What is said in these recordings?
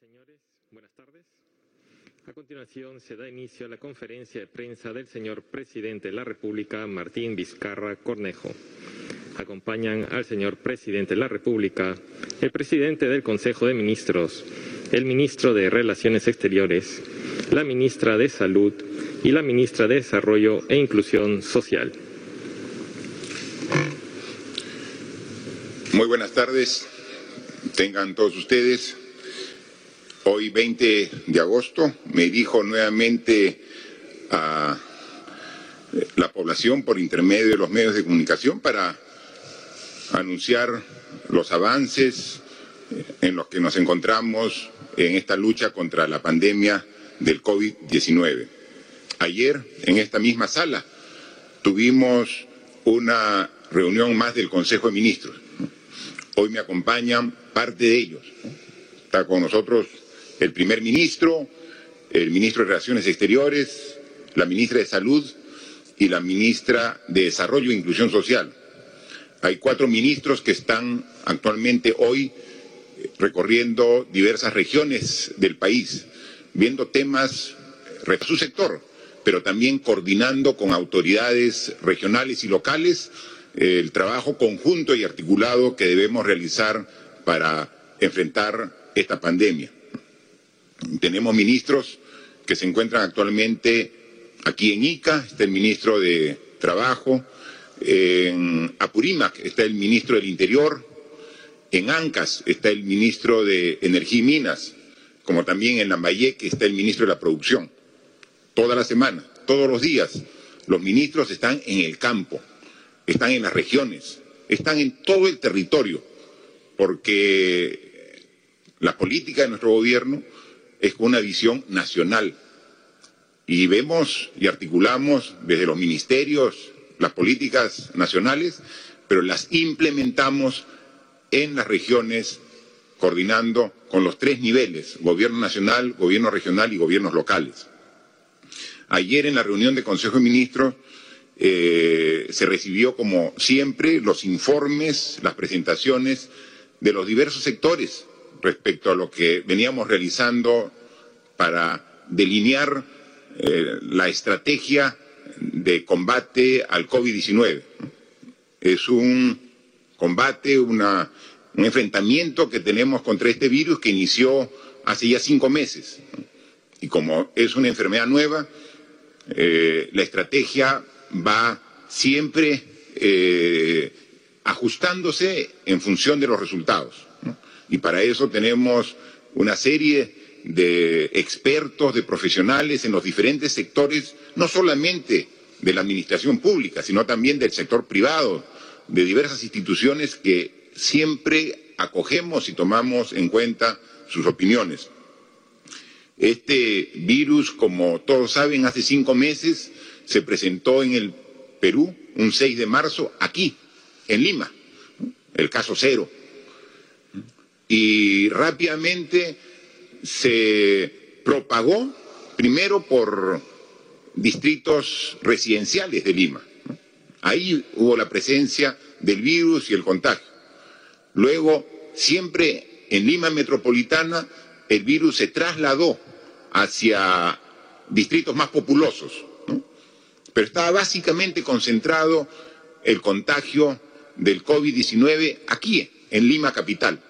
señores, buenas tardes. A continuación se da inicio a la conferencia de prensa del señor presidente de la República, Martín Vizcarra Cornejo. Acompañan al señor presidente de la República, el presidente del Consejo de Ministros, el ministro de Relaciones Exteriores, la ministra de Salud y la ministra de Desarrollo e Inclusión Social. Muy buenas tardes, tengan todos ustedes. Hoy, 20 de agosto, me dirijo nuevamente a la población por intermedio de los medios de comunicación para anunciar los avances en los que nos encontramos en esta lucha contra la pandemia del COVID-19. Ayer, en esta misma sala, tuvimos una reunión más del Consejo de Ministros. Hoy me acompañan parte de ellos. Está con nosotros el primer ministro, el ministro de Relaciones Exteriores, la ministra de Salud y la ministra de Desarrollo e Inclusión Social. Hay cuatro ministros que están actualmente hoy recorriendo diversas regiones del país, viendo temas de su sector, pero también coordinando con autoridades regionales y locales el trabajo conjunto y articulado que debemos realizar para enfrentar esta pandemia. Tenemos ministros que se encuentran actualmente aquí en Ica, está el ministro de Trabajo, en Apurímac está el ministro del Interior, en Ancas está el ministro de Energía y Minas, como también en Lambayeque está el ministro de la Producción. Toda la semana, todos los días, los ministros están en el campo, están en las regiones, están en todo el territorio, porque la política de nuestro gobierno es una visión nacional. Y vemos y articulamos desde los ministerios las políticas nacionales, pero las implementamos en las regiones coordinando con los tres niveles, gobierno nacional, gobierno regional y gobiernos locales. Ayer en la reunión de Consejo de Ministros eh, se recibió, como siempre, los informes, las presentaciones de los diversos sectores respecto a lo que veníamos realizando para delinear eh, la estrategia de combate al COVID-19. Es un combate, una, un enfrentamiento que tenemos contra este virus que inició hace ya cinco meses. Y como es una enfermedad nueva, eh, la estrategia va siempre eh, ajustándose en función de los resultados. Y para eso tenemos una serie de expertos, de profesionales en los diferentes sectores, no solamente de la administración pública, sino también del sector privado, de diversas instituciones que siempre acogemos y tomamos en cuenta sus opiniones. Este virus, como todos saben, hace cinco meses se presentó en el Perú, un 6 de marzo, aquí, en Lima, el caso cero. Y rápidamente se propagó primero por distritos residenciales de Lima. Ahí hubo la presencia del virus y el contagio. Luego, siempre en Lima metropolitana, el virus se trasladó hacia distritos más populosos, pero estaba básicamente concentrado el contagio del COVID-19 aquí, en Lima capital.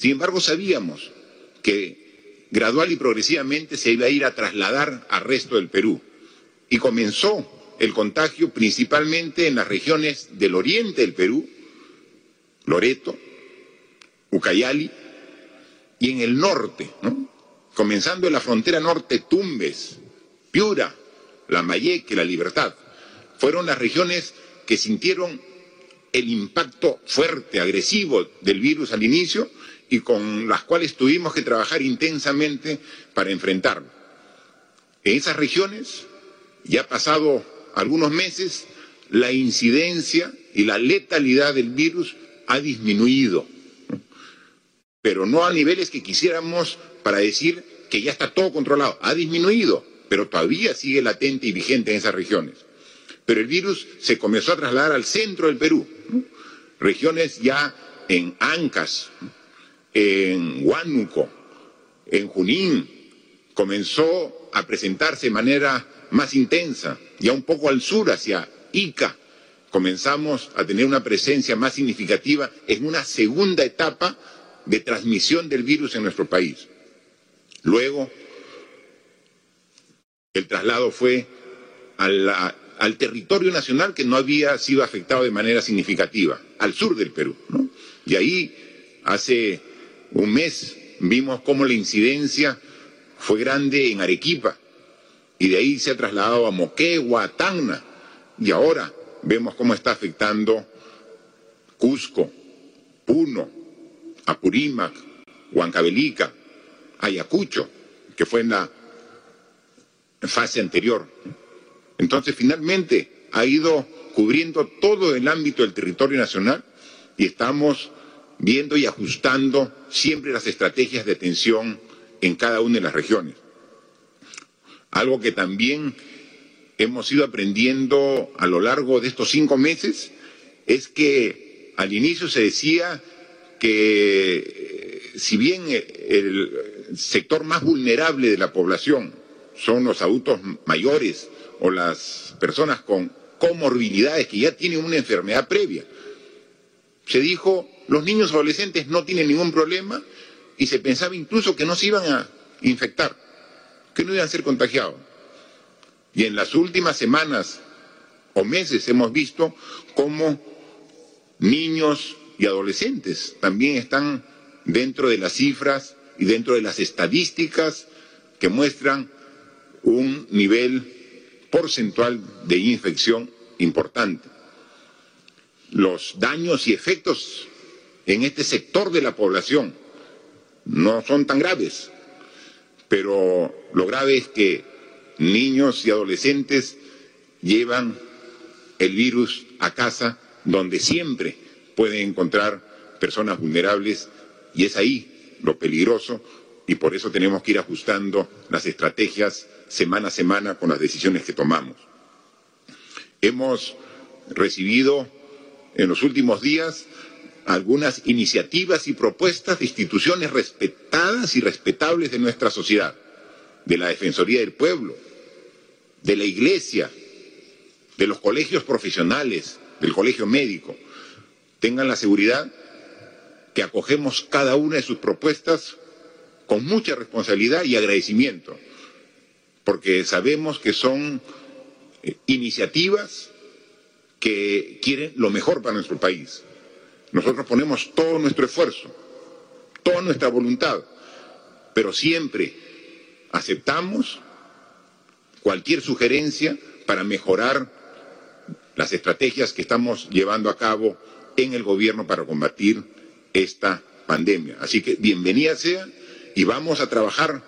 Sin embargo, sabíamos que gradual y progresivamente se iba a ir a trasladar al resto del Perú. Y comenzó el contagio principalmente en las regiones del oriente del Perú, Loreto, Ucayali, y en el norte, ¿no? comenzando en la frontera norte, Tumbes, Piura, Lambayeque, La Libertad. Fueron las regiones que sintieron el impacto fuerte, agresivo del virus al inicio y con las cuales tuvimos que trabajar intensamente para enfrentarlo. En esas regiones, ya pasado algunos meses, la incidencia y la letalidad del virus ha disminuido, pero no a niveles que quisiéramos para decir que ya está todo controlado. Ha disminuido, pero todavía sigue latente y vigente en esas regiones. Pero el virus se comenzó a trasladar al centro del Perú, regiones ya en Ancas, en Huánuco, en Junín comenzó a presentarse de manera más intensa, ya un poco al sur, hacia Ica, comenzamos a tener una presencia más significativa en una segunda etapa de transmisión del virus en nuestro país. Luego, el traslado fue al territorio nacional que no había sido afectado de manera significativa, al sur del Perú. Y ahí, hace un mes, vimos cómo la incidencia fue grande en Arequipa, y de ahí se ha trasladado a Moquegua, a Tacna, y ahora vemos cómo está afectando Cusco, Puno, Apurímac, Huancavelica, Ayacucho, que fue en la fase anterior. Entonces, finalmente, ha ido cubriendo todo el ámbito del territorio nacional y estamos viendo y ajustando siempre las estrategias de atención en cada una de las regiones. Algo que también hemos ido aprendiendo a lo largo de estos cinco meses es que al inicio se decía que eh, si bien el sector más vulnerable de la población son los adultos mayores o las personas con comorbilidades que ya tienen una enfermedad previa, se dijo los niños adolescentes no tienen ningún problema y se pensaba incluso que no se iban a infectar, que no iban a ser contagiados. Y en las últimas semanas o meses hemos visto cómo niños y adolescentes también están dentro de las cifras y dentro de las estadísticas que muestran un nivel porcentual de infección importante. Los daños y efectos en este sector de la población no son tan graves, pero lo grave es que niños y adolescentes llevan el virus a casa donde siempre pueden encontrar personas vulnerables y es ahí lo peligroso y por eso tenemos que ir ajustando las estrategias semana a semana con las decisiones que tomamos. Hemos recibido en los últimos días algunas iniciativas y propuestas de instituciones respetadas y respetables de nuestra sociedad, de la Defensoría del Pueblo, de la Iglesia, de los colegios profesionales, del colegio médico, tengan la seguridad que acogemos cada una de sus propuestas con mucha responsabilidad y agradecimiento, porque sabemos que son eh, iniciativas que quieren lo mejor para nuestro país. Nosotros ponemos todo nuestro esfuerzo, toda nuestra voluntad, pero siempre aceptamos cualquier sugerencia para mejorar las estrategias que estamos llevando a cabo en el gobierno para combatir esta pandemia. Así que bienvenida sea y vamos a trabajar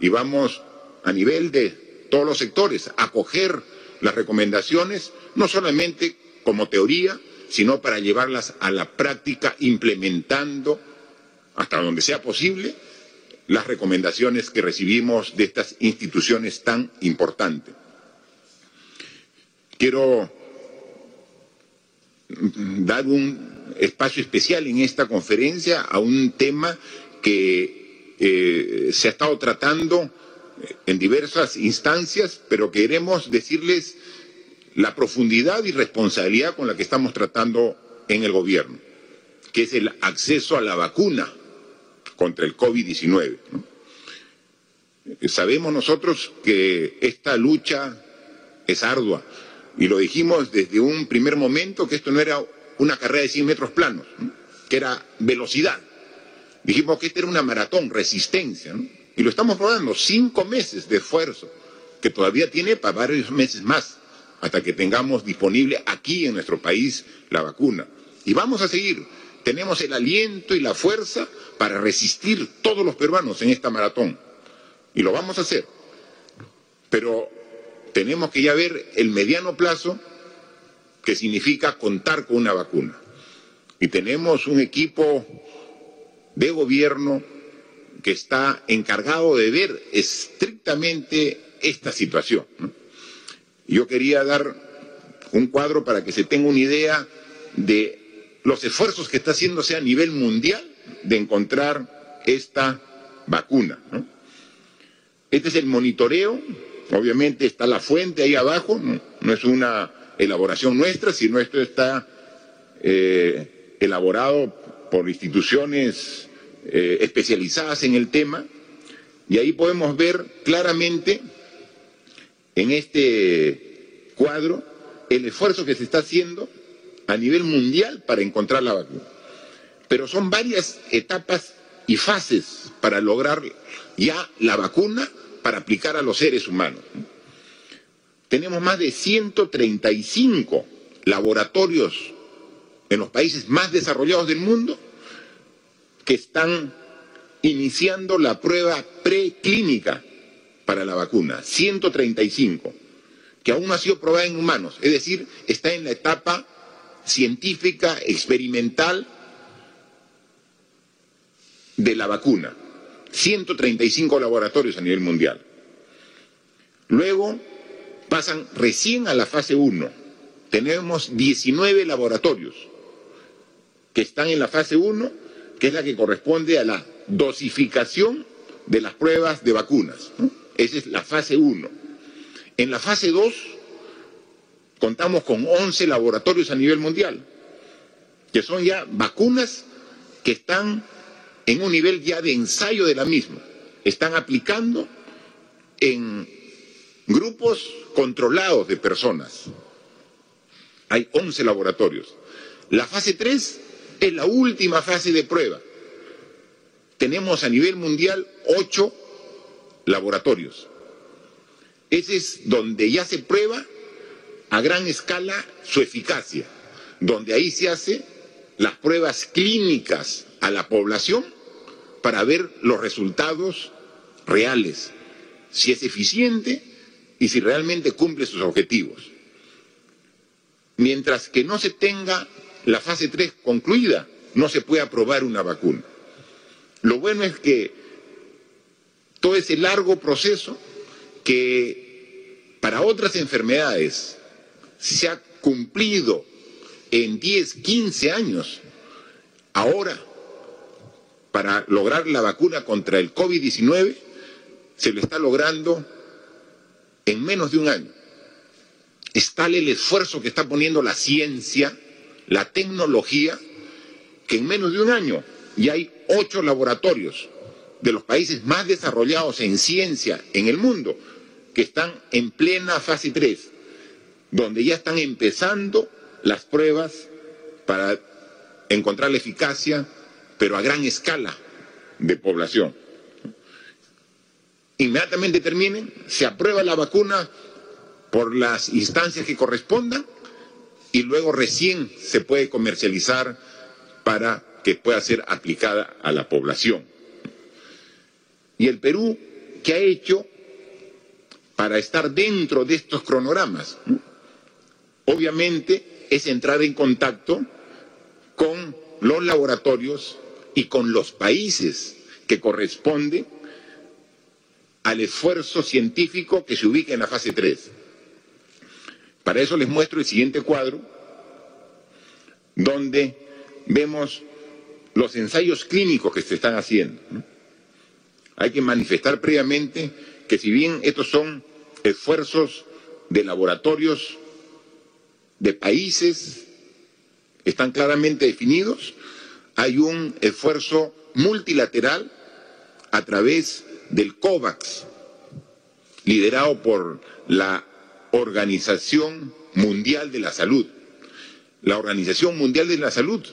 y vamos a nivel de todos los sectores a acoger las recomendaciones, no solamente como teoría, sino para llevarlas a la práctica implementando hasta donde sea posible las recomendaciones que recibimos de estas instituciones tan importantes. Quiero dar un espacio especial en esta conferencia a un tema que eh, se ha estado tratando en diversas instancias, pero queremos decirles la profundidad y responsabilidad con la que estamos tratando en el gobierno, que es el acceso a la vacuna contra el COVID-19. Sabemos nosotros que esta lucha es ardua y lo dijimos desde un primer momento que esto no era una carrera de 100 metros planos, que era velocidad. Dijimos que esta era una maratón, resistencia, y lo estamos probando, cinco meses de esfuerzo, que todavía tiene para varios meses más, hasta que tengamos disponible aquí en nuestro país la vacuna. Y vamos a seguir tenemos el aliento y la fuerza para resistir todos los peruanos en esta maratón. Y lo vamos a hacer. Pero tenemos que ya ver el mediano plazo que significa contar con una vacuna. Y tenemos un equipo de gobierno que está encargado de ver estrictamente esta situación. Yo quería dar un cuadro para que se tenga una idea de los esfuerzos que está haciéndose a nivel mundial de encontrar esta vacuna. Este es el monitoreo, obviamente está la fuente ahí abajo, no, es una elaboración nuestra, sino esto está eh, elaborado por instituciones eh, especializadas en el tema, y ahí podemos ver claramente en este cuadro el esfuerzo que se está haciendo a nivel mundial para encontrar la vacuna. Pero son varias etapas y fases para lograr ya la vacuna para aplicar a los seres humanos. Tenemos más de 135 laboratorios en los países más desarrollados del mundo que están iniciando la prueba preclínica para la vacuna. 135 que aún no ha sido probada en humanos, es decir, está en la etapa científica, experimental de la vacuna. 135 laboratorios a nivel mundial. Luego pasan recién a la fase 1. Tenemos 19 laboratorios que están en la fase 1, que es la que corresponde a la dosificación de las pruebas de vacunas. Esa es la fase 1. En la fase 2 contamos con 11 laboratorios a nivel mundial, que son ya vacunas que están en un nivel ya de ensayo de la misma. Están aplicando en grupos controlados de personas. Hay 11 laboratorios. La fase 3 es la última fase de prueba. Tenemos a nivel mundial 8 laboratorios. Ese es donde ya se prueba a gran escala su eficacia, donde ahí se hacen las pruebas clínicas a la población para ver los resultados reales, si es eficiente y si realmente cumple sus objetivos. Mientras que no se tenga la fase 3 concluida, no se puede aprobar una vacuna. Lo bueno es que todo ese largo proceso que para otras enfermedades se ha cumplido en 10, 15 años, ahora para lograr la vacuna contra el COVID-19 se lo está logrando en menos de un año. Es tal el esfuerzo que está poniendo la ciencia, la tecnología, que en menos de un año ya hay ocho laboratorios de los países más desarrollados en ciencia en el mundo que están en plena fase 3, donde ya están empezando las pruebas para encontrar la eficacia, pero a gran escala de población. Inmediatamente terminen, se aprueba la vacuna por las instancias que correspondan y luego recién se puede comercializar para que pueda ser aplicada a la población. Y el Perú, ¿qué ha hecho? para estar dentro de estos cronogramas. Obviamente es entrar en contacto con los laboratorios y con los países que corresponden al esfuerzo científico que se ubica en la fase 3. Para eso les muestro el siguiente cuadro, donde vemos los ensayos clínicos que se están haciendo. Hay que manifestar previamente que si bien estos son esfuerzos de laboratorios de países están claramente definidos. Hay un esfuerzo multilateral a través del COVAX, liderado por la Organización Mundial de la Salud. La Organización Mundial de la Salud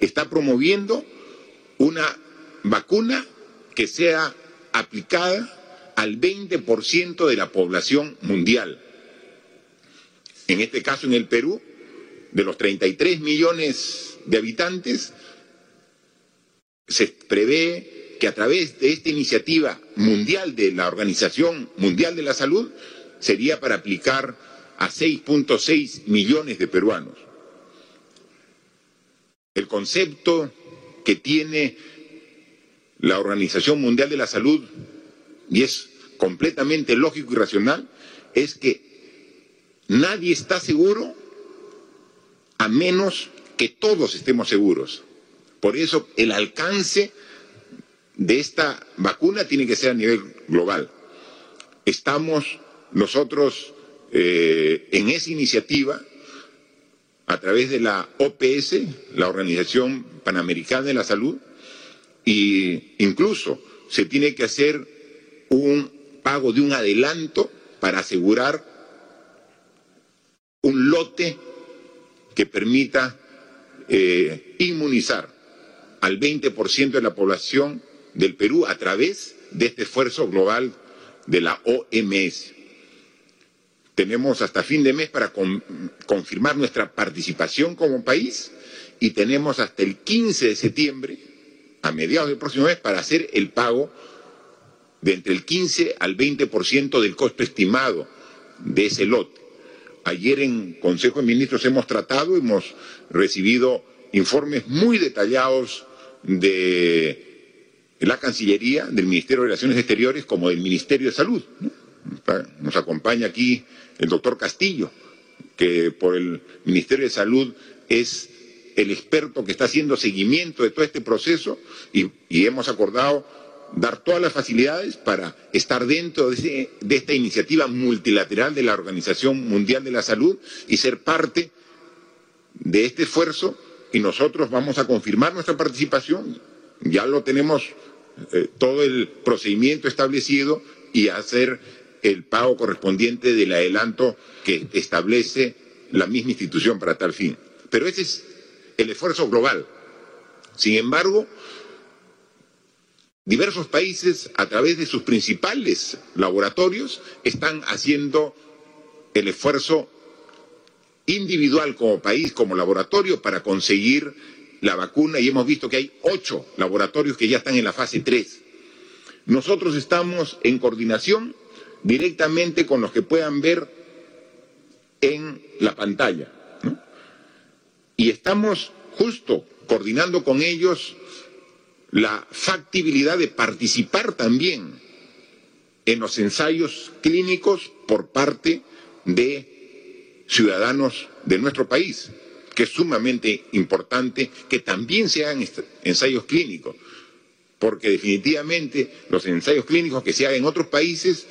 está promoviendo una vacuna que sea aplicada al 20% de la población mundial. En este caso, en el Perú, de los 33 millones de habitantes, se prevé que a través de esta iniciativa mundial de la Organización Mundial de la Salud sería para aplicar a 6.6 millones de peruanos. El concepto que tiene la Organización Mundial de la Salud y es completamente lógico y racional, es que nadie está seguro a menos que todos estemos seguros. Por eso el alcance de esta vacuna tiene que ser a nivel global. Estamos nosotros eh, en esa iniciativa a través de la OPS, la Organización Panamericana de la Salud, e incluso se tiene que hacer un pago de un adelanto para asegurar un lote que permita eh, inmunizar al 20% de la población del Perú a través de este esfuerzo global de la OMS. Tenemos hasta fin de mes para confirmar nuestra participación como país y tenemos hasta el 15 de septiembre, a mediados del próximo mes, para hacer el pago de entre el 15 al 20% del costo estimado de ese lote. Ayer en Consejo de Ministros hemos tratado, hemos recibido informes muy detallados de la Cancillería, del Ministerio de Relaciones Exteriores, como del Ministerio de Salud. Nos acompaña aquí el doctor Castillo, que por el Ministerio de Salud es el experto que está haciendo seguimiento de todo este proceso y, hemos acordado dar todas las facilidades para estar dentro de, de, esta iniciativa multilateral de la Organización Mundial de la Salud y ser parte de este esfuerzo y nosotros vamos a confirmar nuestra participación. Ya lo tenemos eh, todo el procedimiento establecido y hacer el pago correspondiente del adelanto que establece la misma institución para tal fin. Pero ese es el esfuerzo global. Sin embargo, diversos países, a través de sus principales laboratorios, están haciendo el esfuerzo individual como país, como laboratorio, para conseguir la vacuna y hemos visto que hay ocho laboratorios que ya están en la fase 3. Nosotros estamos en coordinación directamente con los que puedan ver en la pantalla. Y estamos justo coordinando con ellos la factibilidad de participar también en los ensayos clínicos por parte de ciudadanos de nuestro país que es sumamente importante que también se hagan ensayos clínicos, porque definitivamente los ensayos clínicos que se hagan en otros países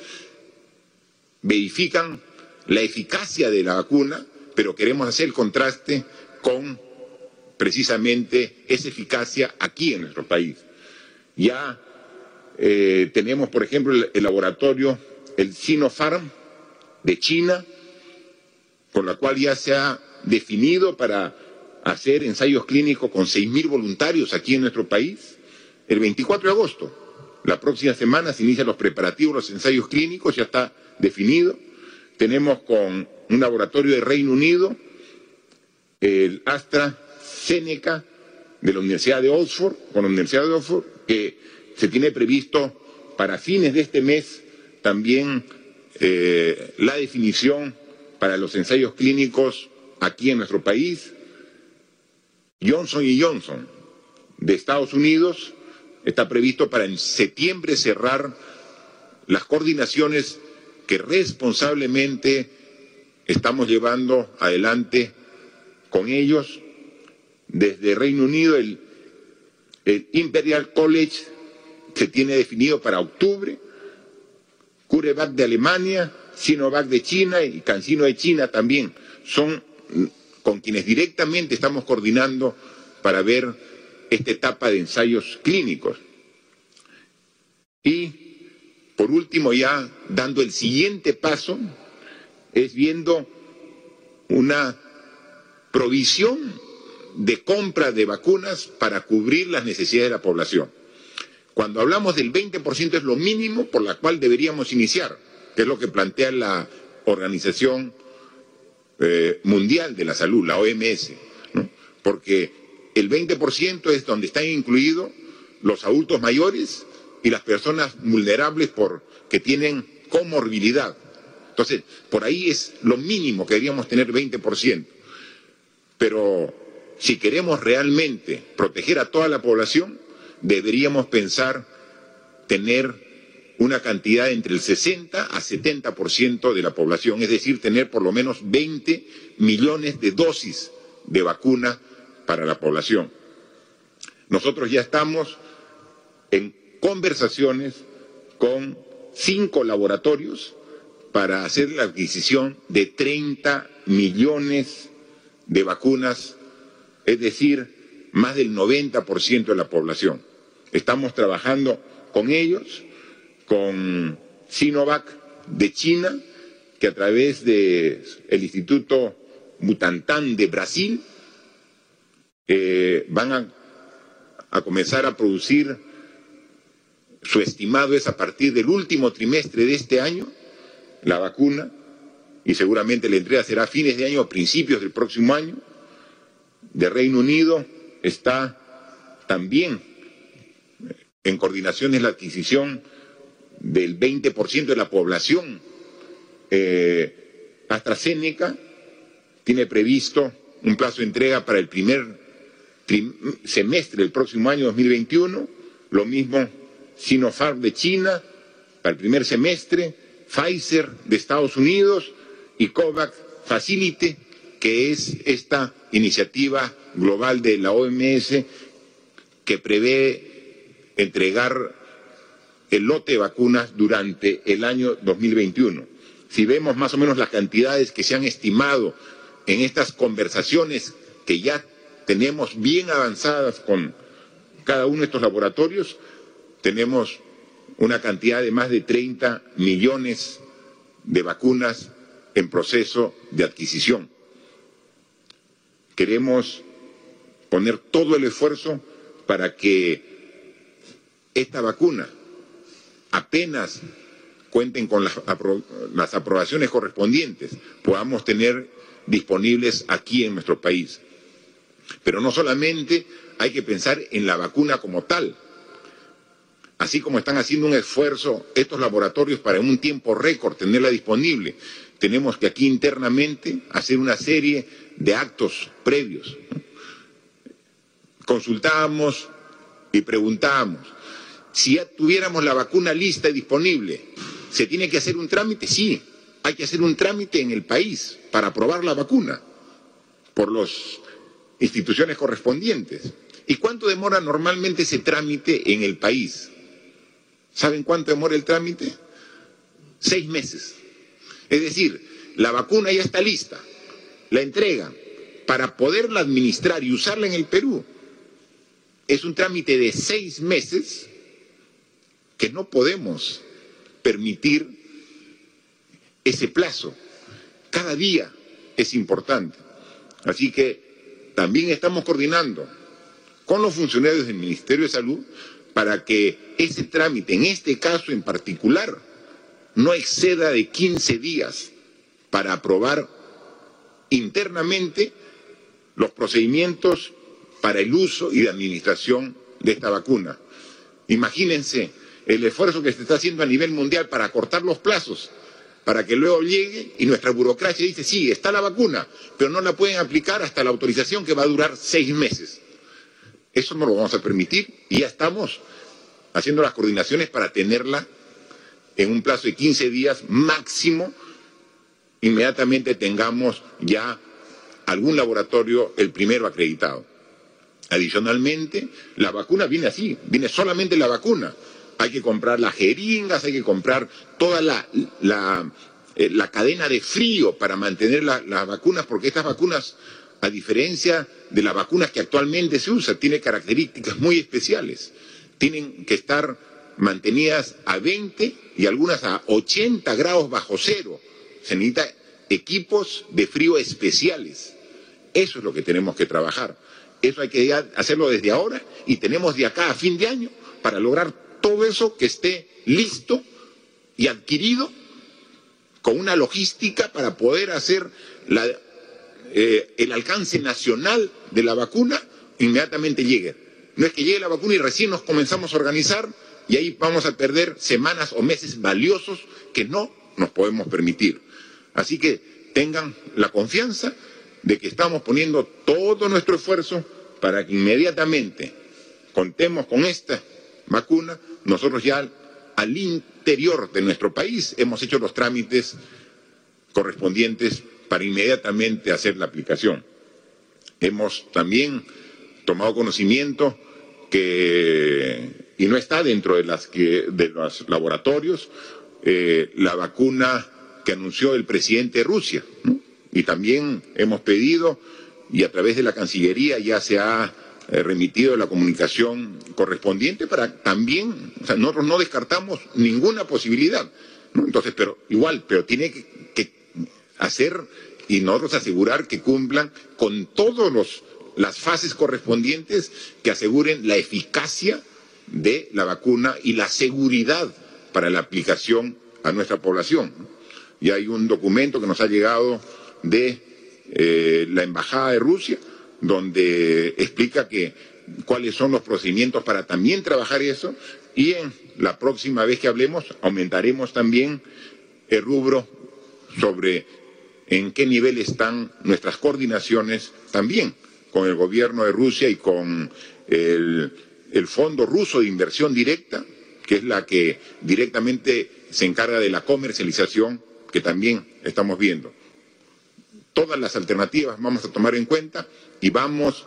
verifican la eficacia de la vacuna, pero queremos hacer el contraste con precisamente esa eficacia aquí en nuestro país. Ya eh, tenemos, por ejemplo, el, laboratorio, el Sinopharm de China, con la cual ya se ha definido para hacer ensayos clínicos con 6.000 voluntarios aquí en nuestro país. El 24 de agosto, la próxima semana, se inician los preparativos, los ensayos clínicos, ya está definido. Tenemos con un laboratorio de Reino Unido, el AstraZeneca de la Universidad de Oxford, con la Universidad de Oxford, que se tiene previsto para fines de este mes también eh, la definición para los ensayos clínicos aquí en nuestro país. Johnson y Johnson de Estados Unidos está previsto para en septiembre cerrar las coordinaciones que responsablemente estamos llevando adelante con ellos. Desde Reino Unido, el, Imperial College se tiene definido para octubre, CureVac de Alemania, Sinovac de China y CanSino de China también. Son con quienes directamente estamos coordinando para ver esta etapa de ensayos clínicos. Y, por último, ya dando el siguiente paso, es viendo una provisión de compra de vacunas para cubrir las necesidades de la población. Cuando hablamos del 20% es lo mínimo por la cual deberíamos iniciar, que es lo que plantea la Organización eh, mundial de la Salud, la OMS, porque el 20% es donde están incluidos los adultos mayores y las personas vulnerables por, que tienen comorbilidad. Entonces, por ahí es lo mínimo que deberíamos tener 20%. Pero si queremos realmente proteger a toda la población, deberíamos pensar tener una cantidad entre el 60 a 70% de la población, es decir, tener por lo menos 20 millones de dosis de vacuna para la población. Nosotros ya estamos en conversaciones con cinco laboratorios para hacer la adquisición de 30 millones de vacunas, es decir, más del 90% de la población. Estamos trabajando con ellos, con Sinovac de China, que a través del Instituto Mutantán de Brasil eh, van a, a comenzar a producir, su estimado es a partir del último trimestre de este año, la vacuna, y seguramente la entrega será a fines de año o principios del próximo año. De Reino Unido está también en coordinación la adquisición del 20% de la población. Eh, AstraZeneca tiene previsto un plazo de entrega para el primer semestre del próximo año 2021, lo mismo Sinopharm de China para el primer semestre, Pfizer de Estados Unidos y COVAX Facility, que es esta iniciativa global de la OMS que prevé entregar el lote de vacunas durante el año 2021. Si vemos más o menos las cantidades que se han estimado en estas conversaciones que ya tenemos bien avanzadas con cada uno de estos laboratorios, tenemos una cantidad de más de 30 millones de vacunas en proceso de adquisición. Queremos poner todo el esfuerzo para que esta vacuna apenas cuenten con las, aprobaciones correspondientes, podamos tener disponibles aquí en nuestro país. Pero no solamente hay que pensar en la vacuna como tal, así como están haciendo un esfuerzo estos laboratorios para en un tiempo récord tenerla disponible, tenemos que aquí internamente hacer una serie de actos previos. Consultábamos y preguntábamos. Si ya tuviéramos la vacuna lista y disponible, ¿se tiene que hacer un trámite? Sí, hay que hacer un trámite en el país para aprobar la vacuna por las instituciones correspondientes. ¿Y cuánto demora normalmente ese trámite en el país? ¿Saben cuánto demora el trámite? Seis meses. Es decir, la vacuna ya está lista, la entrega para poderla administrar y usarla en el Perú. Es un trámite de seis meses que no podemos permitir ese plazo. Cada día es importante. Así que también estamos coordinando con los funcionarios del Ministerio de Salud para que ese trámite, en este caso en particular, no exceda de 15 días para aprobar internamente los procedimientos para el uso y la administración de esta vacuna. Imagínense el esfuerzo que se está haciendo a nivel mundial para acortar los plazos, para que luego llegue y nuestra burocracia dice, sí, está la vacuna, pero no la pueden aplicar hasta la autorización que va a durar seis meses. Eso no lo vamos a permitir y ya estamos haciendo las coordinaciones para tenerla en un plazo de 15 días máximo, inmediatamente tengamos ya algún laboratorio, el primero acreditado. Adicionalmente, la vacuna viene así, viene solamente la vacuna. Hay que comprar las jeringas, hay que comprar toda la, la, eh, la cadena de frío para mantener la, las vacunas, porque estas vacunas, a diferencia de las vacunas que actualmente se usan, tienen características muy especiales. Tienen que estar mantenidas a 20 y algunas a 80 grados bajo cero. Se necesita equipos de frío especiales. Eso es lo que tenemos que trabajar. Eso hay que hacerlo desde ahora y tenemos de acá a fin de año para lograr todo eso que esté listo y adquirido con una logística para poder hacer eh, el alcance nacional de la vacuna inmediatamente llegue. No es que llegue la vacuna y recién nos comenzamos a organizar y ahí vamos a perder semanas o meses valiosos que no nos podemos permitir. Así que tengan la confianza de que estamos poniendo todo nuestro esfuerzo para que inmediatamente contemos con esta vacuna, nosotros ya al interior de nuestro país hemos hecho los trámites correspondientes para inmediatamente hacer la aplicación. Hemos también tomado conocimiento que y no está dentro de, las que, de los laboratorios, eh, la vacuna que anunció el presidente de Rusia. Y también hemos pedido, y a través de la Cancillería ya se ha eh, remitido la comunicación correspondiente para también, nosotros no descartamos ninguna posibilidad. Entonces, pero igual, pero tiene que, que hacer y nosotros asegurar que cumplan con todas las fases correspondientes que aseguren la eficacia de la vacuna y la seguridad para la aplicación a nuestra población. Y hay un documento que nos ha llegado de eh, la Embajada de Rusia, donde explica que cuáles son los procedimientos para también trabajar eso y en la próxima vez que hablemos aumentaremos también el rubro sobre en qué nivel están nuestras coordinaciones también con el gobierno de Rusia y con el, el Fondo Ruso de Inversión Directa, que es la que directamente se encarga de la comercialización que también estamos viendo. Todas las alternativas vamos a tomar en cuenta y vamos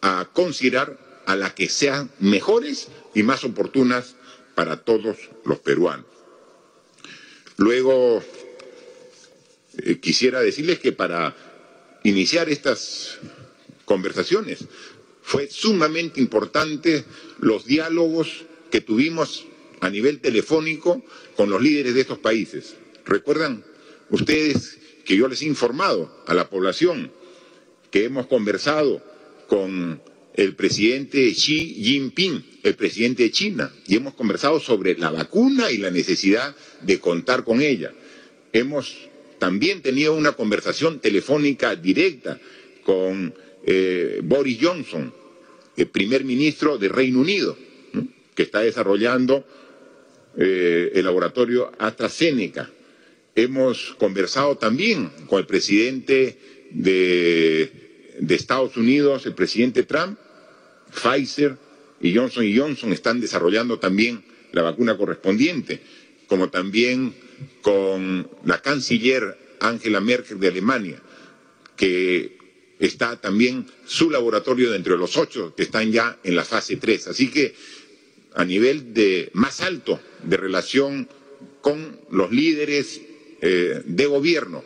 a considerar a las que sean mejores y más oportunas para todos los peruanos. Luego, eh, quisiera decirles que para iniciar estas conversaciones fue sumamente importante los diálogos que tuvimos a nivel telefónico con los líderes de estos países. ¿Recuerdan ustedes que yo les he informado a la población que hemos conversado con el presidente Xi Jinping, el presidente de China, y hemos conversado sobre la vacuna y la necesidad de contar con ella. Hemos también tenido una conversación telefónica directa con eh, Boris Johnson, el primer ministro de Reino Unido, que está desarrollando eh, el laboratorio AstraZeneca. Hemos conversado también con el presidente de, de Estados Unidos, el presidente Trump, Pfizer y Johnson Johnson están desarrollando también la vacuna correspondiente, como también con la canciller Angela Merkel de Alemania, que está también su laboratorio dentro de los ocho que están ya en la fase 3. Así que a nivel de más alto de relación con los líderes eh, de gobierno,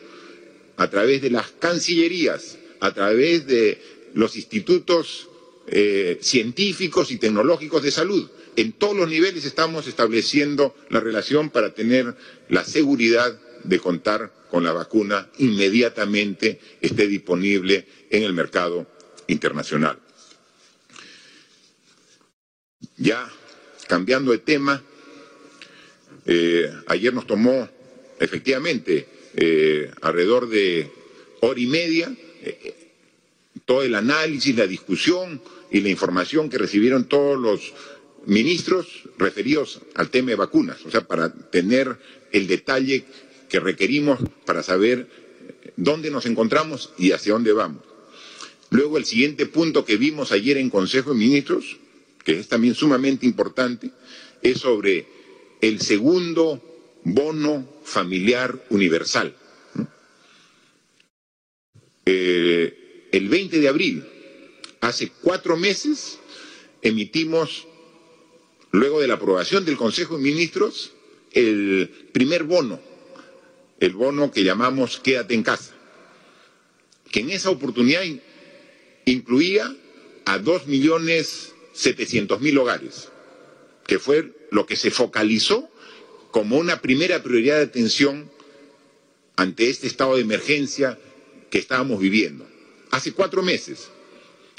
a través de las cancillerías, a través de los institutos eh, científicos y tecnológicos de salud. En todos los niveles estamos estableciendo la relación para tener la seguridad de contar con la vacuna inmediatamente esté disponible en el mercado internacional. Ya cambiando de tema, eh, ayer nos tomó efectivamente eh, alrededor de hora y media eh, todo el análisis, la discusión y la información que recibieron todos los ministros referidos al tema de vacunas, o sea, para tener el detalle que requerimos para saber dónde nos encontramos y hacia dónde vamos. Luego, el siguiente punto que vimos ayer en Consejo de Ministros, que es también sumamente importante, es sobre el segundo bono familiar universal. Eh, el 20 de abril, hace cuatro meses, emitimos, luego de la aprobación del Consejo de Ministros, el primer bono el bono que llamamos Quédate en casa, que en esa oportunidad incluía a dos millones setecientos mil hogares, que fue lo que se focalizó como una primera prioridad de atención ante este estado de emergencia que estábamos viviendo. Hace cuatro meses.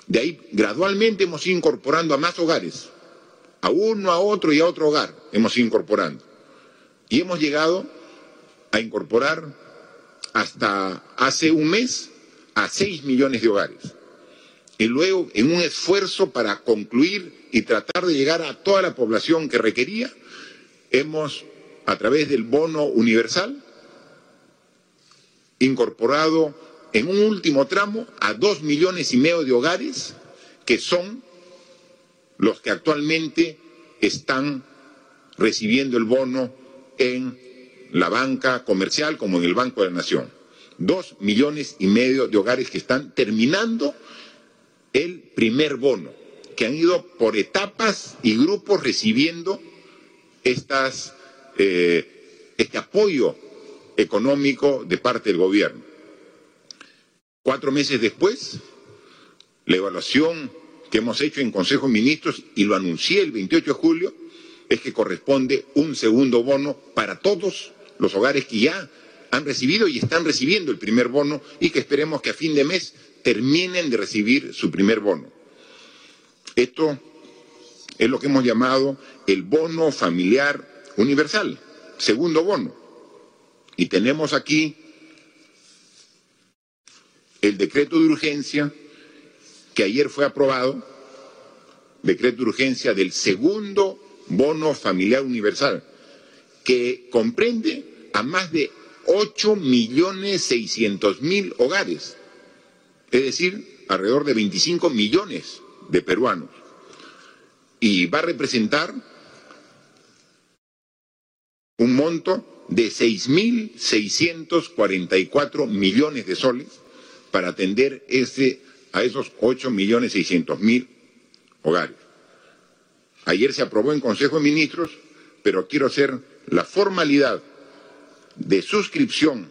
De ahí gradualmente hemos ido incorporando a más hogares, a uno, a otro y a otro hogar hemos ido incorporando. Y hemos llegado a incorporar hasta hace un mes a seis millones de hogares. Y luego, en un esfuerzo para concluir y tratar de llegar a toda la población que requería, hemos, a través del bono universal, incorporado en un último tramo a dos millones y medio de hogares que son los que actualmente están recibiendo el bono en la banca comercial como en el Banco de la Nación. Dos millones y medio de hogares que están terminando el primer bono que han ido por etapas y grupos recibiendo estas, eh, este apoyo económico de parte del gobierno. Cuatro meses después, la evaluación que hemos hecho en Consejo de Ministros, y lo anuncié el 28 de julio, es que corresponde un segundo bono para todos los hogares que ya han recibido y están recibiendo el primer bono y que esperemos que a fin de mes terminen de recibir su primer bono. Esto es lo que hemos llamado el bono familiar universal, segundo bono. Y tenemos aquí el decreto de urgencia que ayer fue aprobado, decreto de urgencia del segundo bono familiar universal, que comprende a más de 8 millones 600 mil hogares, es decir, alrededor de 25 millones de peruanos. Y va a representar un monto de 6.644 millones de soles para atender ese, a esos 8 millones 600 mil hogares. Ayer se aprobó en Consejo de Ministros, pero quiero hacer la formalidad de suscripción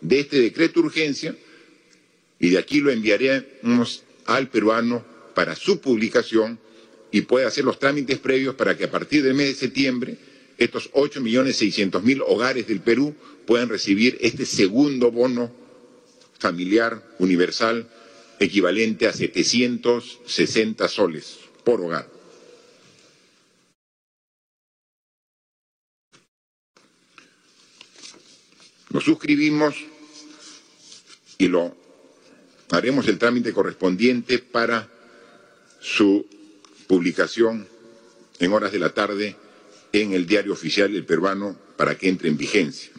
de este decreto de urgencia y de aquí lo enviaremos al peruano para su publicación y puede hacer los trámites previos para que a partir del mes de septiembre estos 8 millones 600 mil hogares del Perú puedan recibir este segundo bono familiar universal equivalente a 760 soles por hogar. Lo suscribimos y lo haremos el trámite correspondiente para su publicación en horas de la tarde en el diario oficial El Peruano para que entre en vigencia.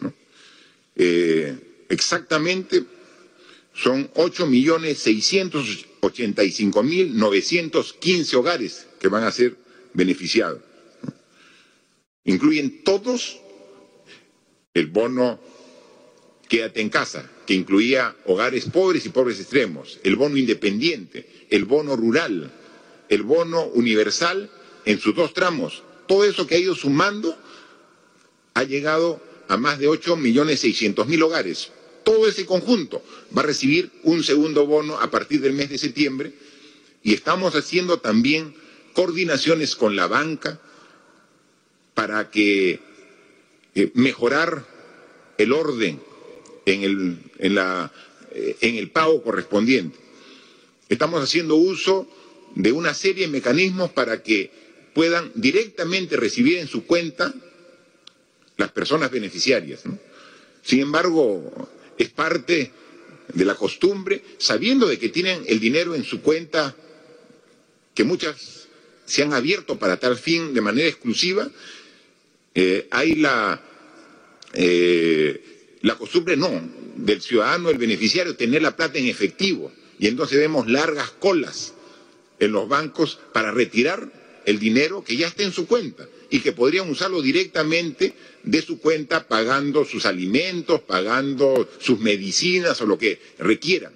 Eh, exactamente son 8.685.915 hogares que van a ser beneficiados. Incluyen todos el bono Quédate en casa, que incluía hogares pobres y pobres extremos, el bono independiente, el bono rural, el bono universal en sus dos tramos. Todo eso que ha ido sumando ha llegado a más de 8 millones 600 mil hogares. Todo ese conjunto va a recibir un segundo bono a partir del mes de septiembre y estamos haciendo también coordinaciones con la banca para que eh, mejorar el orden en el, en, la, eh, en el pago correspondiente. Estamos haciendo uso de una serie de mecanismos para que puedan directamente recibir en su cuenta las personas beneficiarias. Sin embargo, es parte de la costumbre, sabiendo de que tienen el dinero en su cuenta, que muchas se han abierto para tal fin de manera exclusiva, eh, hay la eh, la costumbre no, del ciudadano, el beneficiario, tener la plata en efectivo. Y entonces vemos largas colas en los bancos para retirar el dinero que ya está en su cuenta y que podrían usarlo directamente de su cuenta pagando sus alimentos, pagando sus medicinas o lo que requieran.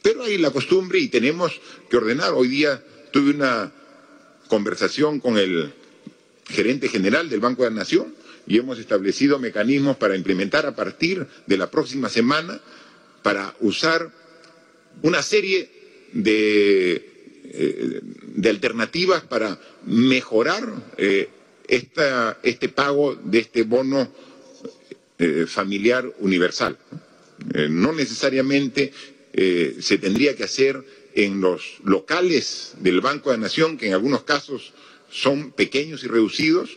Pero hay la costumbre y tenemos que ordenar. Hoy día tuve una conversación con el gerente general del Banco de la Nación y hemos establecido mecanismos para implementar a partir de la próxima semana para usar una serie de, eh, de alternativas para mejorar eh, este pago de este bono eh, familiar universal. no necesariamente se tendría que hacer en los locales del Banco de la Nación, que en algunos casos son pequeños y reducidos,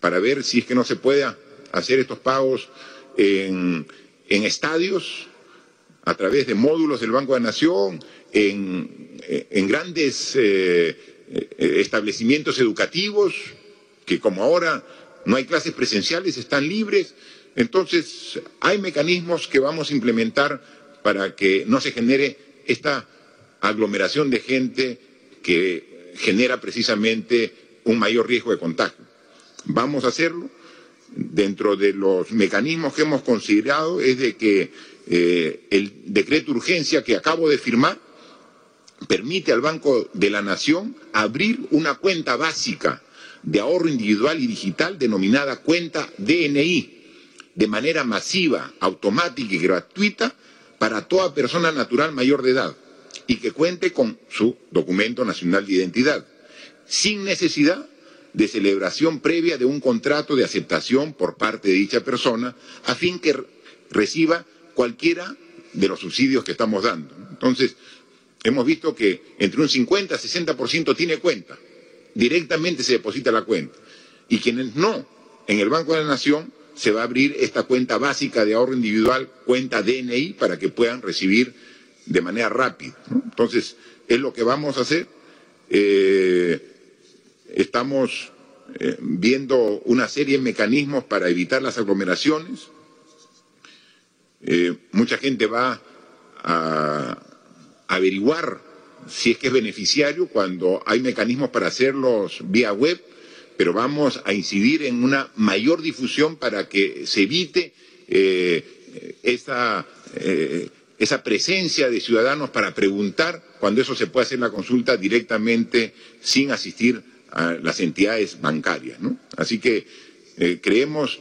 para ver si es que no se puede hacer estos pagos en, estadios, a través de módulos del Banco de la Nación, en, grandes eh, establecimientos educativos, que como ahora no hay clases presenciales, están libres. Entonces, hay mecanismos que vamos a implementar para que no se genere esta aglomeración de gente que genera precisamente un mayor riesgo de contagio. Vamos a hacerlo. Dentro de los mecanismos que hemos considerado es de que eh, el decreto de urgencia que acabo de firmar permite al Banco de la Nación abrir una cuenta básica de ahorro individual y digital denominada cuenta DNI de manera masiva, automática y gratuita para toda persona natural mayor de edad y que cuente con su documento nacional de identidad, sin necesidad de celebración previa de un contrato de aceptación por parte de dicha persona, a fin que reciba cualquiera de los subsidios que estamos dando. Entonces, hemos visto que entre un 50 y 60% tiene cuenta, directamente se deposita la cuenta. Y quienes no, en el Banco de la Nación se va a abrir esta cuenta básica de ahorro individual, cuenta DNI, para que puedan recibir de manera rápida. Entonces, es lo que vamos a hacer. Eh, estamos eh, viendo una serie de mecanismos para evitar las aglomeraciones. Eh, mucha gente va a averiguar si es que es beneficiario cuando hay mecanismos para hacerlos vía web, pero vamos a incidir en una mayor difusión para que se evite eh, esa, esa presencia de ciudadanos para preguntar cuando eso se puede hacer la consulta directamente sin asistir a las entidades bancarias. Así que eh, creemos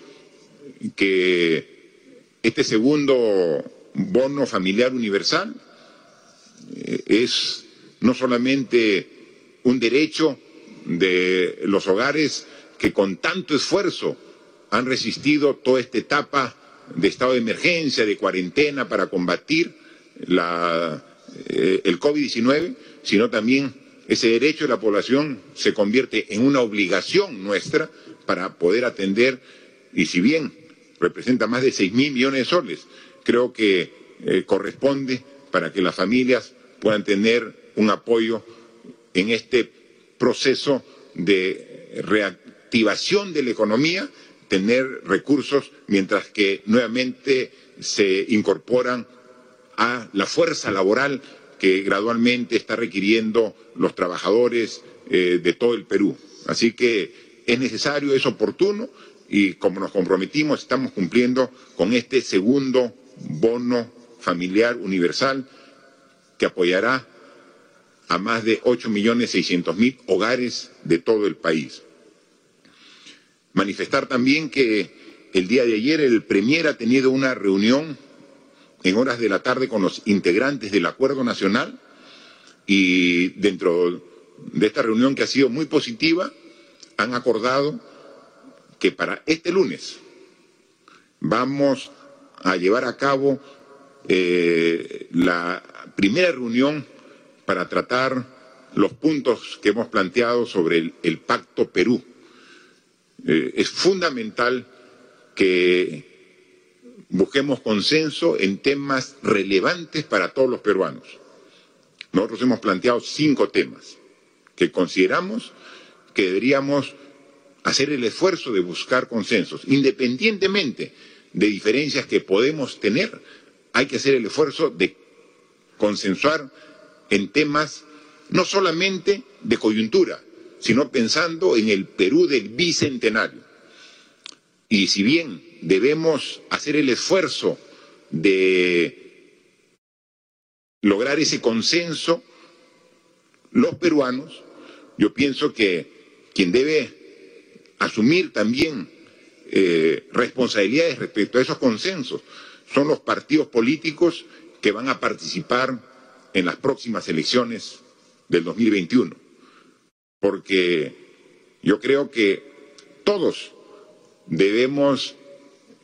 que este segundo bono familiar universal es no solamente un derecho de los hogares que con tanto esfuerzo han resistido toda esta etapa de estado de emergencia, de cuarentena para combatir eh, el COVID-19, sino también ese derecho de la población se convierte en una obligación nuestra para poder atender, y si bien representa más de seis mil millones de soles, creo que eh, corresponde para que las familias puedan tener un apoyo en este proceso de reactivación de la economía, tener recursos mientras que nuevamente se incorporan a la fuerza laboral que gradualmente está requiriendo los trabajadores eh, de todo el Perú. Así que es necesario, es oportuno y como nos comprometimos estamos cumpliendo con este segundo bono familiar universal que apoyará a más de 8.600.000 hogares de todo el país. Manifestar también que el día de ayer el Premier ha tenido una reunión en horas de la tarde con los integrantes del Acuerdo Nacional y dentro de esta reunión que ha sido muy positiva han acordado que para este lunes vamos a llevar a cabo eh, la primera reunión para tratar los puntos que hemos planteado sobre el, Pacto Perú. Eh, es fundamental que busquemos consenso en temas relevantes para todos los peruanos. Nosotros hemos planteado cinco temas que consideramos que deberíamos hacer el esfuerzo de buscar consensos, independientemente de diferencias que podemos tener, hay que hacer el esfuerzo de consensuar en temas no solamente de coyuntura, sino pensando en el Perú del bicentenario. Y si bien debemos hacer el esfuerzo de lograr ese consenso, los peruanos, yo pienso que quien debe asumir también eh, responsabilidades respecto a esos consensos son los partidos políticos que van a participar en las próximas elecciones del 2021, porque yo creo que todos debemos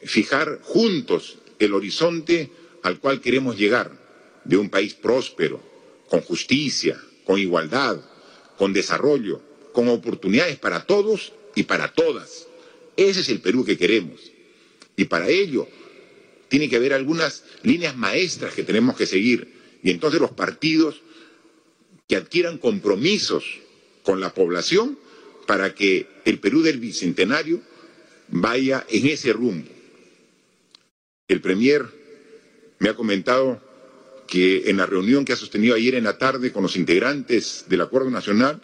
fijar juntos el horizonte al cual queremos llegar, de un país próspero, con justicia, con igualdad, con desarrollo, con oportunidades para todos y para todas. Ese es el Perú que queremos. Y para ello tiene que haber algunas líneas maestras que tenemos que seguir y entonces los partidos que adquieran compromisos con la población para que el Perú del Bicentenario vaya en ese rumbo. El Premier me ha comentado que en la reunión que ha sostenido ayer en la tarde con los integrantes del Acuerdo Nacional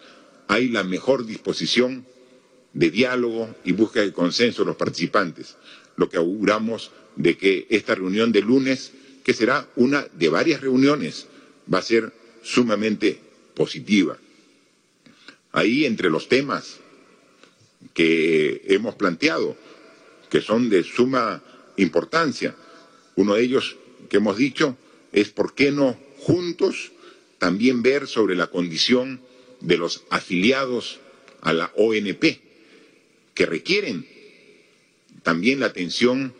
hay la mejor disposición de diálogo y búsqueda de consenso de los participantes, lo que auguramos de que esta reunión de lunes que será una de varias reuniones, va a ser sumamente positiva. Ahí entre los temas que hemos planteado, que son de suma importancia, uno de ellos que hemos dicho es por qué no juntos también ver sobre la condición de los afiliados a la ONP, que requieren también la atención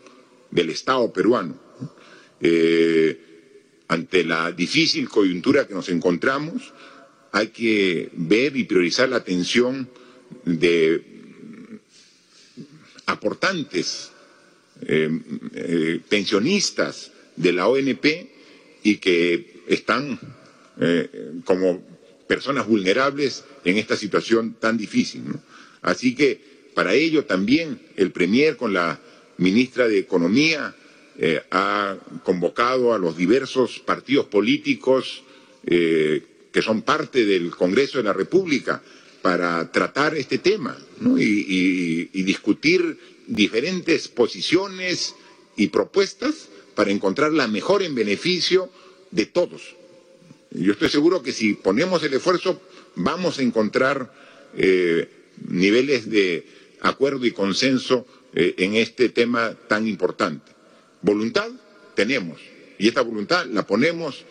del Estado peruano. Eh, ante la difícil coyuntura que nos encontramos, hay que ver y priorizar la atención de aportantes, eh, eh, pensionistas de la ONP y que están como personas vulnerables en esta situación tan difícil. Así que para ello también el Premier con la ministra de Economía eh, ha convocado a los diversos partidos políticos eh, que son parte del Congreso de la República para tratar este tema y, y discutir diferentes posiciones y propuestas para encontrar la mejor en beneficio de todos. Yo estoy seguro que si ponemos el esfuerzo vamos a encontrar eh, niveles de acuerdo y consenso eh, en este tema tan importante. Voluntad tenemos y esta voluntad la ponemos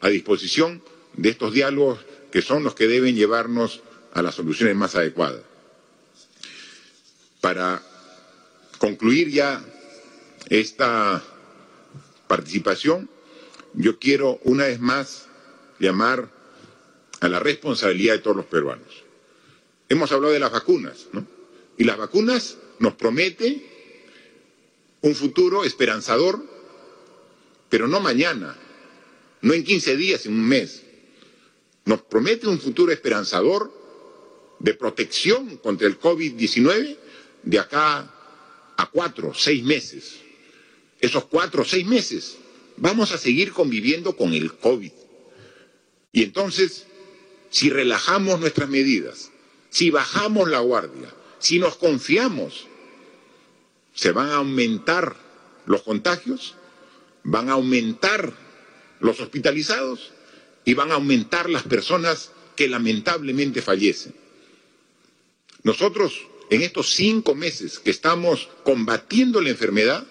a disposición de estos diálogos que son los que deben llevarnos a las soluciones más adecuadas. Para concluir ya esta participación, yo quiero una vez más llamar a la responsabilidad de todos los peruanos. Hemos hablado de las vacunas, ¿no? Y las vacunas nos prometen un futuro esperanzador, pero no mañana, no en 15 días, en un mes. Nos promete un futuro esperanzador de protección contra el COVID-19 de acá a cuatro, seis meses. Esos cuatro seis meses vamos a seguir conviviendo con el COVID. Y entonces, si relajamos nuestras medidas, si bajamos la guardia, si nos confiamos, se van a aumentar los contagios, van a aumentar los hospitalizados y van a aumentar las personas que lamentablemente fallecen. Nosotros, en estos cinco meses que estamos combatiendo la enfermedad,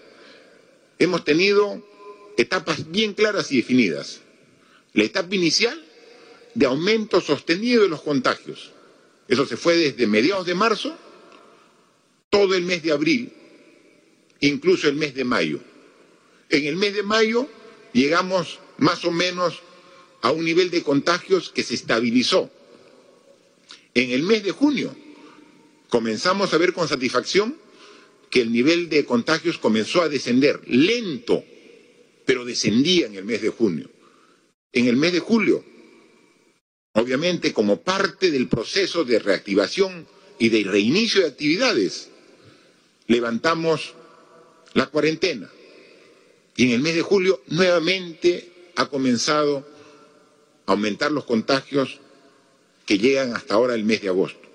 hemos tenido etapas bien claras y definidas. La etapa inicial de aumento sostenido de los contagios. Eso se fue desde mediados de marzo, todo el mes de abril, incluso el mes de mayo. En el mes de mayo llegamos más o menos a un nivel de contagios que se estabilizó. En el mes de junio comenzamos a ver con satisfacción que el nivel de contagios comenzó a descender, lento, pero descendía en el mes de junio. En el mes de julio obviamente como parte del proceso de reactivación y de reinicio de actividades, levantamos la cuarentena. Y en el mes de julio nuevamente ha comenzado a aumentar los contagios que llegan hasta ahora el mes de agosto.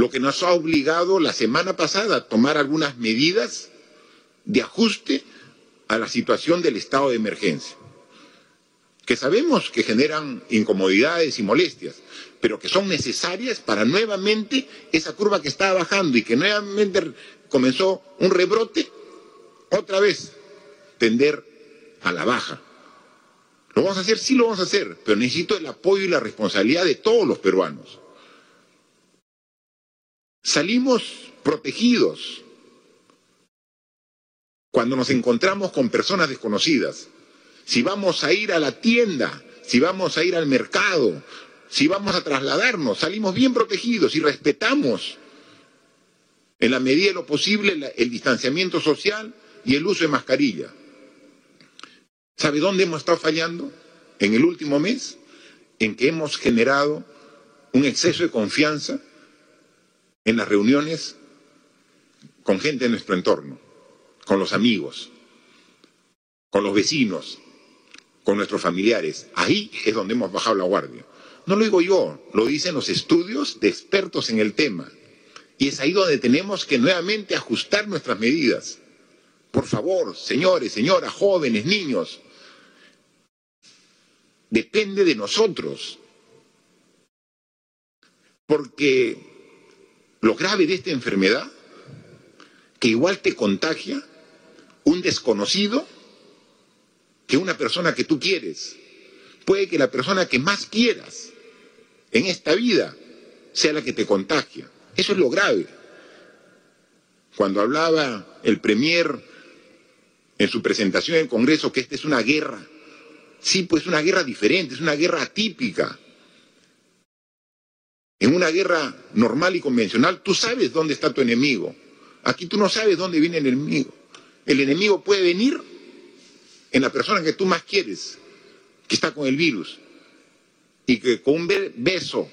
Lo que nos ha obligado la semana pasada a tomar algunas medidas de ajuste a la situación del estado de emergencia que sabemos que generan incomodidades y molestias, pero que son necesarias para nuevamente esa curva que estaba bajando y que nuevamente comenzó un rebrote, otra vez tender a la baja. ¿Lo vamos a hacer? Sí lo vamos a hacer, pero necesito el apoyo y la responsabilidad de todos los peruanos. Salimos protegidos cuando nos encontramos con personas desconocidas si vamos a ir a la tienda, si vamos a ir al mercado, si vamos a trasladarnos, salimos bien protegidos y respetamos en la medida de lo posible el distanciamiento social y el uso de mascarilla. ¿Sabe dónde hemos estado fallando? En el último mes, en que hemos generado un exceso de confianza en las reuniones con gente de nuestro entorno, con los amigos, con los vecinos, con nuestros familiares. Ahí es donde hemos bajado la guardia. No lo digo yo, lo dicen los estudios de expertos en el tema. Y es ahí donde tenemos que nuevamente ajustar nuestras medidas. Por favor, señores, señoras, jóvenes, niños, depende de nosotros. Porque lo grave de esta enfermedad, que igual te contagia un desconocido que una persona que tú quieres. Puede que la persona que más quieras en esta vida sea la que te contagia. Eso es lo grave. Cuando hablaba el Premier en su presentación en el Congreso que esta es una guerra, sí, pues es una guerra diferente, es una guerra atípica. En una guerra normal y convencional, tú sabes dónde está tu enemigo. Aquí tú no sabes dónde viene el enemigo. El enemigo puede venir en la persona que tú más quieres, que está con el virus, y que con un beso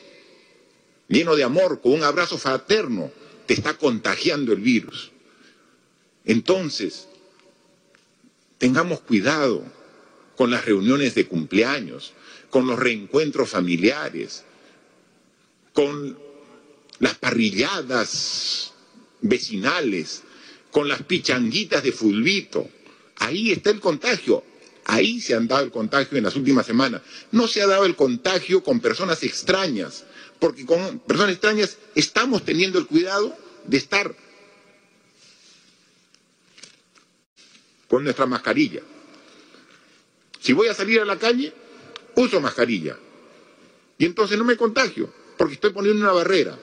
lleno de amor, con un abrazo fraterno, te está contagiando el virus. Entonces, tengamos cuidado con las reuniones de cumpleaños, con los reencuentros familiares, con las parrilladas vecinales, con las pichanguitas de fulbito. Ahí está el contagio. Ahí se han dado el contagio en las últimas semanas. No se ha dado el contagio con personas extrañas, porque con personas extrañas estamos teniendo el cuidado de estar con nuestra mascarilla. Si voy a salir a la calle, uso mascarilla. Y entonces no me contagio, porque estoy poniendo una barrera.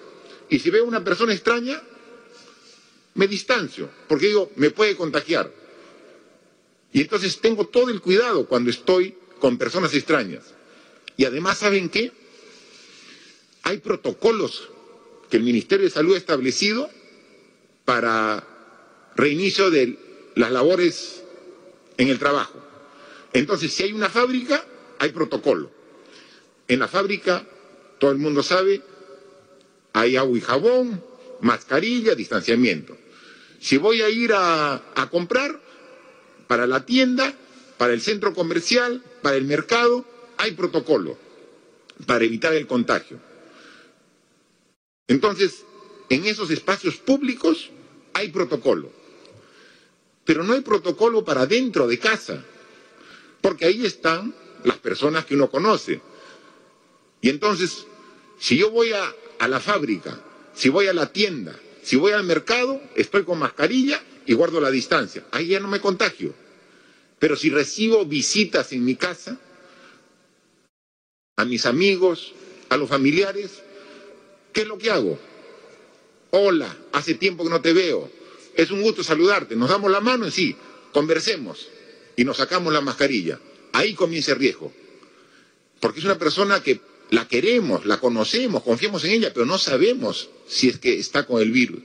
Y si veo una persona extraña, me distancio, porque digo, me puede contagiar. Y entonces tengo todo el cuidado cuando estoy con personas extrañas. Y además, ¿saben qué? Hay protocolos que el Ministerio de Salud ha establecido para reinicio de las labores en el trabajo. Entonces, si hay una fábrica, hay protocolo. En la fábrica, todo el mundo sabe, hay agua y jabón, mascarilla, distanciamiento. Si voy a ir a, comprar para la tienda, para el centro comercial, para el mercado, hay protocolo para evitar el contagio. Entonces, en esos espacios públicos hay protocolo. Pero no hay protocolo para dentro de casa, porque ahí están las personas que uno conoce. Y entonces, si yo voy a, la fábrica, si voy a la tienda, si voy al mercado, estoy con mascarilla y guardo la distancia. Ahí ya no me contagio. Pero si recibo visitas en mi casa, a mis amigos, a los familiares, ¿qué es lo que hago? Hola, hace tiempo que no te veo. Es un gusto saludarte. Nos damos la mano y sí, conversemos y nos sacamos la mascarilla. Ahí comienza el riesgo. Porque es una persona que la queremos, la conocemos, confiamos en ella, pero no sabemos si es que está con el virus.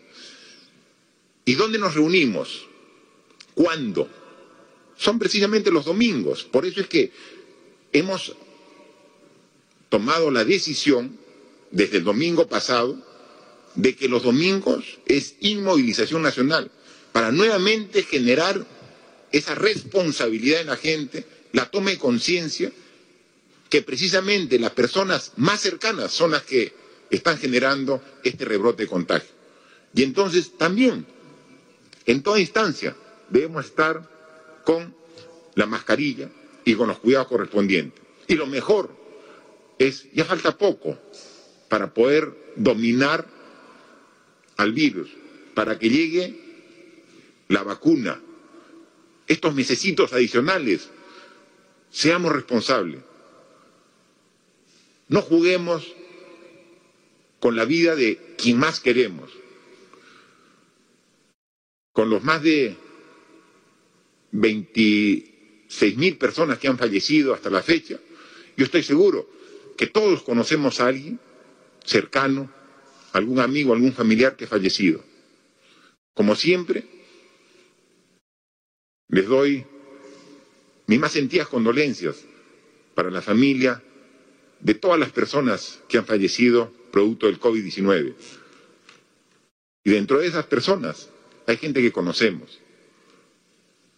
¿Y dónde nos reunimos? ¿Cuándo? Son precisamente los domingos. Por eso es que hemos tomado la decisión desde el domingo pasado de que los domingos es inmovilización nacional para nuevamente generar esa responsabilidad en la gente, la toma de conciencia que precisamente las personas más cercanas son las que están generando este rebrote de contagio. Y entonces también, en toda instancia, debemos estar con la mascarilla y con los cuidados correspondientes. Y lo mejor es, ya falta poco para poder dominar al virus, para que llegue la vacuna. Estos mesecitos adicionales, seamos responsables no juguemos con la vida de quien más queremos, con los más de 26 mil personas que han fallecido hasta la fecha. Yo estoy seguro que todos conocemos a alguien cercano, algún amigo, algún familiar que ha fallecido. Como siempre, les doy mis más sentidas condolencias para la familia de todas las personas que han fallecido producto del COVID-19. Y dentro de esas personas hay gente que conocemos.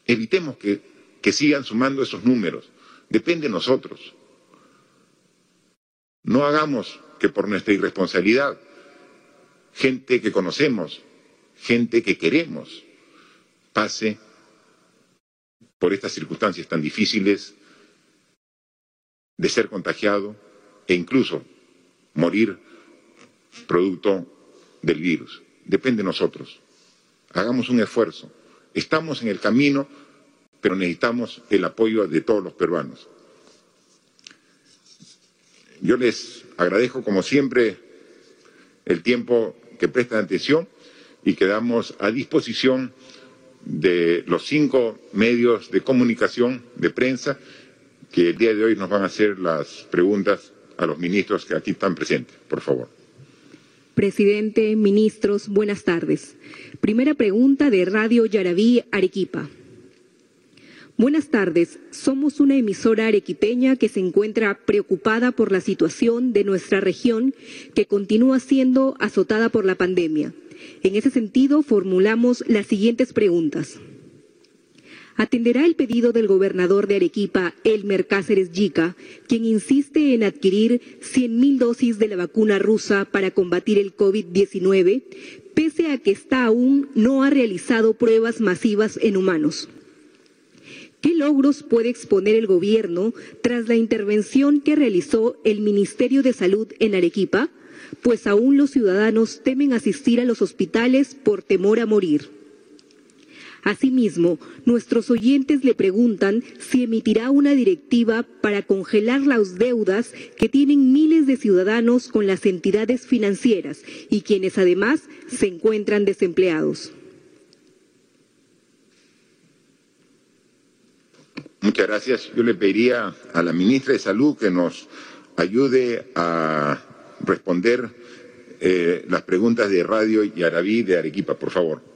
Evitemos que, que sigan sumando esos números. Depende de nosotros. No hagamos que por nuestra irresponsabilidad gente que conocemos, gente que queremos, pase por estas circunstancias tan difíciles de ser contagiado e incluso morir producto del virus. Depende de nosotros. Hagamos un esfuerzo. Estamos en el camino, pero necesitamos el apoyo de todos los peruanos. Yo les agradezco, como siempre, el tiempo que prestan atención y quedamos a disposición de los cinco medios de comunicación de prensa que el día de hoy nos van a hacer las preguntas a los ministros que aquí están presentes. Por favor. Presidente, ministros, buenas tardes. Primera pregunta de Radio Yarabí, Arequipa. Buenas tardes. Somos una emisora arequipeña que se encuentra preocupada por la situación de nuestra región que continúa siendo azotada por la pandemia. En ese sentido, formulamos las siguientes preguntas. ¿Atenderá el pedido del gobernador de Arequipa, Elmer Cáceres Yica, quien insiste en adquirir 100.000 dosis de la vacuna rusa para combatir el COVID-19, pese a que está aún no ha realizado pruebas masivas en humanos? ¿Qué logros puede exponer el gobierno tras la intervención que realizó el Ministerio de Salud en Arequipa? Pues aún los ciudadanos temen asistir a los hospitales por temor a morir. Asimismo, nuestros oyentes le preguntan si emitirá una directiva para congelar las deudas que tienen miles de ciudadanos con las entidades financieras y quienes además se encuentran desempleados. Muchas gracias. Yo le pediría a la ministra de Salud que nos ayude a responder eh, las preguntas de Radio Yarabí de Arequipa, por favor.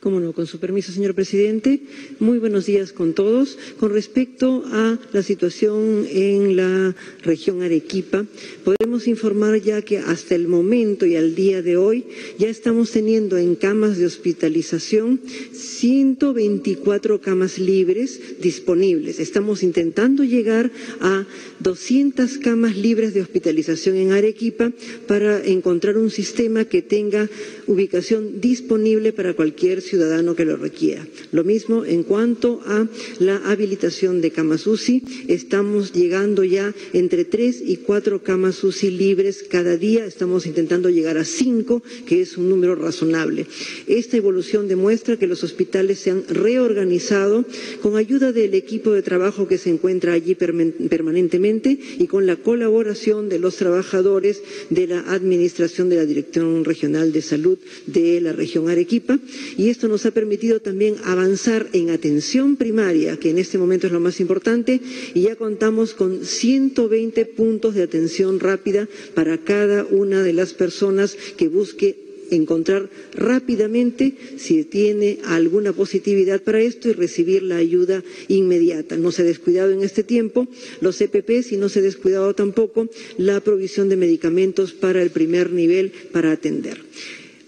Cómo no, con su permiso, señor presidente. Muy buenos días con todos. Con respecto a la situación en la región Arequipa, podemos informar ya que hasta el momento y al día de hoy ya estamos teniendo en camas de hospitalización 124 camas libres disponibles. Estamos intentando llegar a 200 camas libres de hospitalización en Arequipa para encontrar un sistema que tenga ubicación disponible para cualquier ciudadano que lo requiera. Lo mismo en cuanto a la habilitación de camas UCI, estamos llegando ya entre tres y cuatro camas UCI libres cada día, estamos intentando llegar a cinco, que es un número razonable. Esta evolución demuestra que los hospitales se han reorganizado con ayuda del equipo de trabajo que se encuentra allí permanentemente y con la colaboración de los trabajadores de la Administración de la Dirección Regional de Salud de la región Arequipa y esto nos ha permitido también avanzar en atención primaria, que en este momento es lo más importante, y ya contamos con 120 puntos de atención rápida para cada una de las personas que busque encontrar rápidamente si tiene alguna positividad para esto y recibir la ayuda inmediata. No se ha descuidado en este tiempo los EPPs y no se ha descuidado tampoco la provisión de medicamentos para el primer nivel para atender.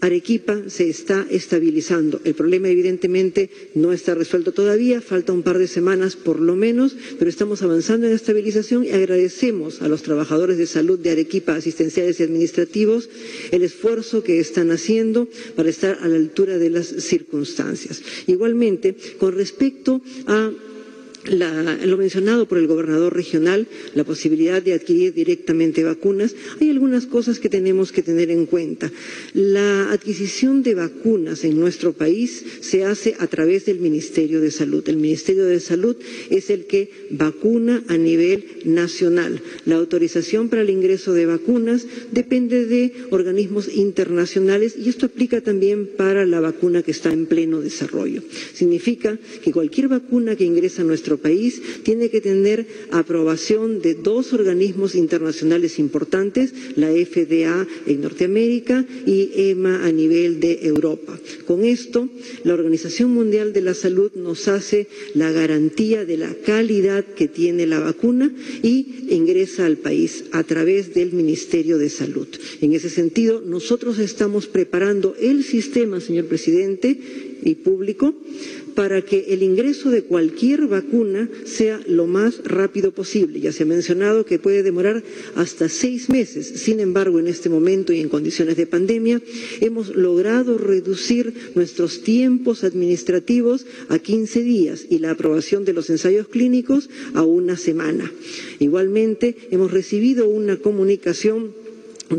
Arequipa se está estabilizando. El problema evidentemente no está resuelto todavía, falta un par de semanas por lo menos, pero estamos avanzando en la estabilización y agradecemos a los trabajadores de salud de Arequipa, asistenciales y administrativos, el esfuerzo que están haciendo para estar a la altura de las circunstancias. Igualmente, con respecto a lo mencionado por el gobernador regional, la posibilidad de adquirir directamente vacunas, hay algunas cosas que tenemos que tener en cuenta. La adquisición de vacunas en nuestro país se hace a través del Ministerio de Salud. El Ministerio de Salud es el que vacuna a nivel nacional. La autorización para el ingreso de vacunas depende de organismos internacionales y esto aplica también para la vacuna que está en pleno desarrollo. Significa que cualquier vacuna que ingresa a nuestro país tiene que tener aprobación de dos organismos internacionales importantes, la FDA en Norteamérica y EMA a nivel de Europa. Con esto, la Organización Mundial de la Salud nos hace la garantía de la calidad que tiene la vacuna y ingresa al país a través del Ministerio de Salud. En ese sentido, nosotros estamos preparando el sistema, señor presidente, y público para que el ingreso de cualquier vacuna sea lo más rápido posible. Ya se ha mencionado que puede demorar hasta seis meses. Sin embargo, en este momento y en condiciones de pandemia, hemos logrado reducir nuestros tiempos administrativos a 15 días y la aprobación de los ensayos clínicos a una semana. Igualmente, hemos recibido una comunicación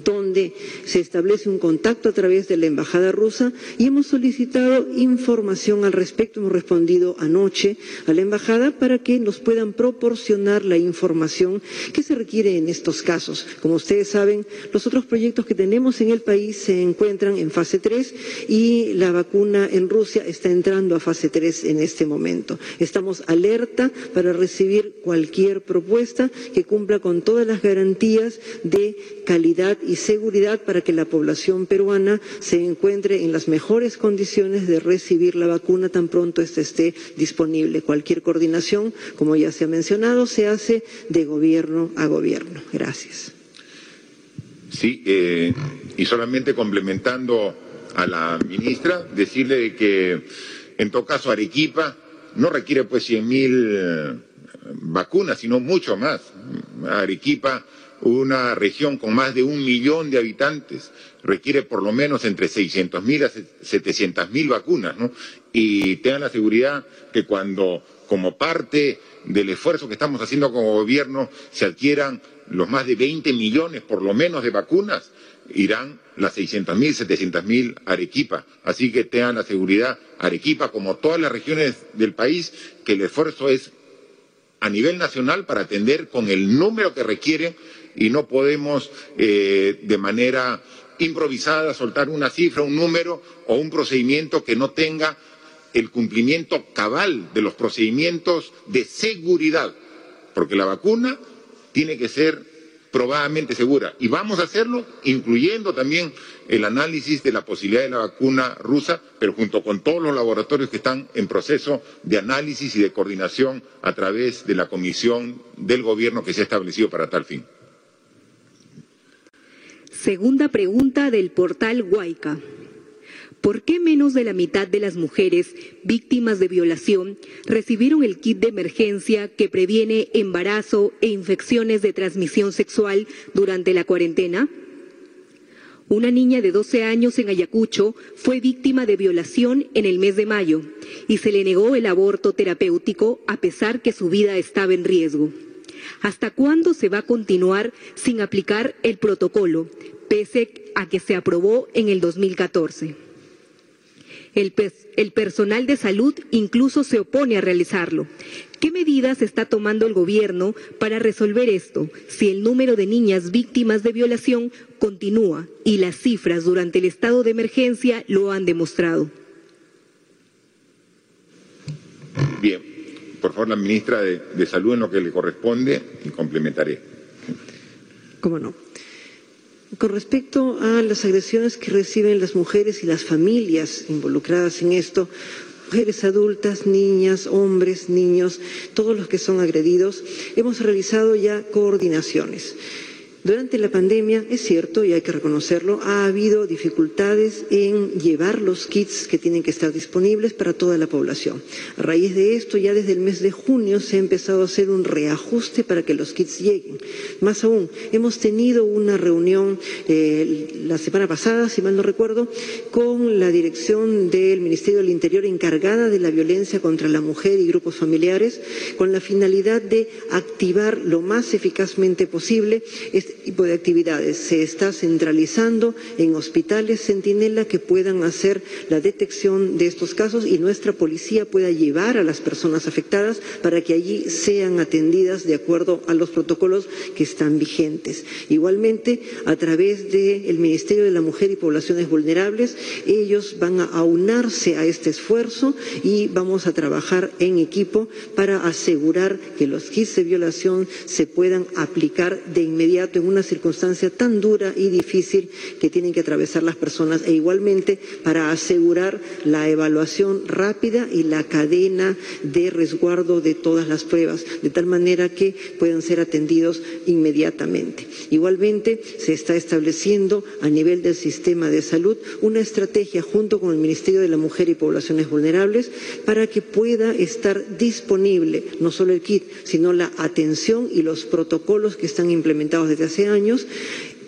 donde se establece un contacto a través de la Embajada rusa y hemos solicitado información al respecto. Hemos respondido anoche a la Embajada para que nos puedan proporcionar la información que se requiere en estos casos. Como ustedes saben, los otros proyectos que tenemos en el país se encuentran en fase 3 y la vacuna en Rusia está entrando a fase 3 en este momento. Estamos alerta para recibir cualquier propuesta que cumpla con todas las garantías de calidad y seguridad para que la población peruana se encuentre en las mejores condiciones de recibir la vacuna tan pronto ésta esté disponible. Cualquier coordinación, como ya se ha mencionado, se hace de gobierno a gobierno. Gracias. Sí, eh, y solamente complementando a la ministra, decirle que en todo caso Arequipa no requiere pues 100.000 mil eh, vacunas, sino mucho más. Arequipa una región con más de un millón de habitantes requiere por lo menos entre 600.000 a 700.000 vacunas, ¿no? Y tengan la seguridad que cuando, como parte del esfuerzo que estamos haciendo como gobierno, se adquieran los más de 20 millones, por lo menos, de vacunas, irán las 600.000, 700.000 Arequipa. Así que tengan la seguridad, Arequipa, como todas las regiones del país, que el esfuerzo es a nivel nacional para atender con el número que requieren y no podemos eh, de manera improvisada soltar una cifra, un número o un procedimiento que no tenga el cumplimiento cabal de los procedimientos de seguridad, porque la vacuna tiene que ser probadamente segura. Y vamos a hacerlo incluyendo también el análisis de la posibilidad de la vacuna rusa, pero junto con todos los laboratorios que están en proceso de análisis y de coordinación a través de la comisión del gobierno que se ha establecido para tal fin. Segunda pregunta del portal Huayca. ¿Por qué menos de la mitad de las mujeres víctimas de violación recibieron el kit de emergencia que previene embarazo e infecciones de transmisión sexual durante la cuarentena? Una niña de 12 años en Ayacucho fue víctima de violación en el mes de mayo y se le negó el aborto terapéutico a pesar que su vida estaba en riesgo. ¿Hasta cuándo se va a continuar sin aplicar el protocolo, pese a que se aprobó en el 2014? El, el, personal de salud incluso se opone a realizarlo. ¿Qué medidas está tomando el gobierno para resolver esto si el número de niñas víctimas de violación continúa y las cifras durante el estado de emergencia lo han demostrado? Bien, por favor, la ministra de, Salud en lo que le corresponde y complementaré. ¿Cómo no? Con respecto a las agresiones que reciben las mujeres y las familias involucradas en esto, mujeres adultas, niñas, hombres, niños, todos los que son agredidos, hemos realizado ya coordinaciones. Durante la pandemia, es cierto, y hay que reconocerlo, ha habido dificultades en llevar los kits que tienen que estar disponibles para toda la población. A raíz de esto, ya desde el mes de junio se ha empezado a hacer un reajuste para que los kits lleguen. Más aún, hemos tenido una reunión eh, la semana pasada, si mal no recuerdo, con la dirección del Ministerio del Interior encargada de la violencia contra la mujer y grupos familiares, con la finalidad de activar lo más eficazmente posible este tipo de actividades. Se está centralizando en hospitales centinela que puedan hacer la detección de estos casos y nuestra policía pueda llevar a las personas afectadas para que allí sean atendidas de acuerdo a los protocolos que están vigentes. Igualmente, a través del Ministerio de la Mujer y Poblaciones Vulnerables, ellos van a aunarse a este esfuerzo y vamos a trabajar en equipo para asegurar que los kits de violación se puedan aplicar de inmediato una circunstancia tan dura y difícil que tienen que atravesar las personas e igualmente para asegurar la evaluación rápida y la cadena de resguardo de todas las pruebas, de tal manera que puedan ser atendidos inmediatamente. Igualmente, se está estableciendo a nivel del sistema de salud una estrategia junto con el Ministerio de la Mujer y Poblaciones Vulnerables para que pueda estar disponible no solo el kit, sino la atención y los protocolos que están implementados desde hace años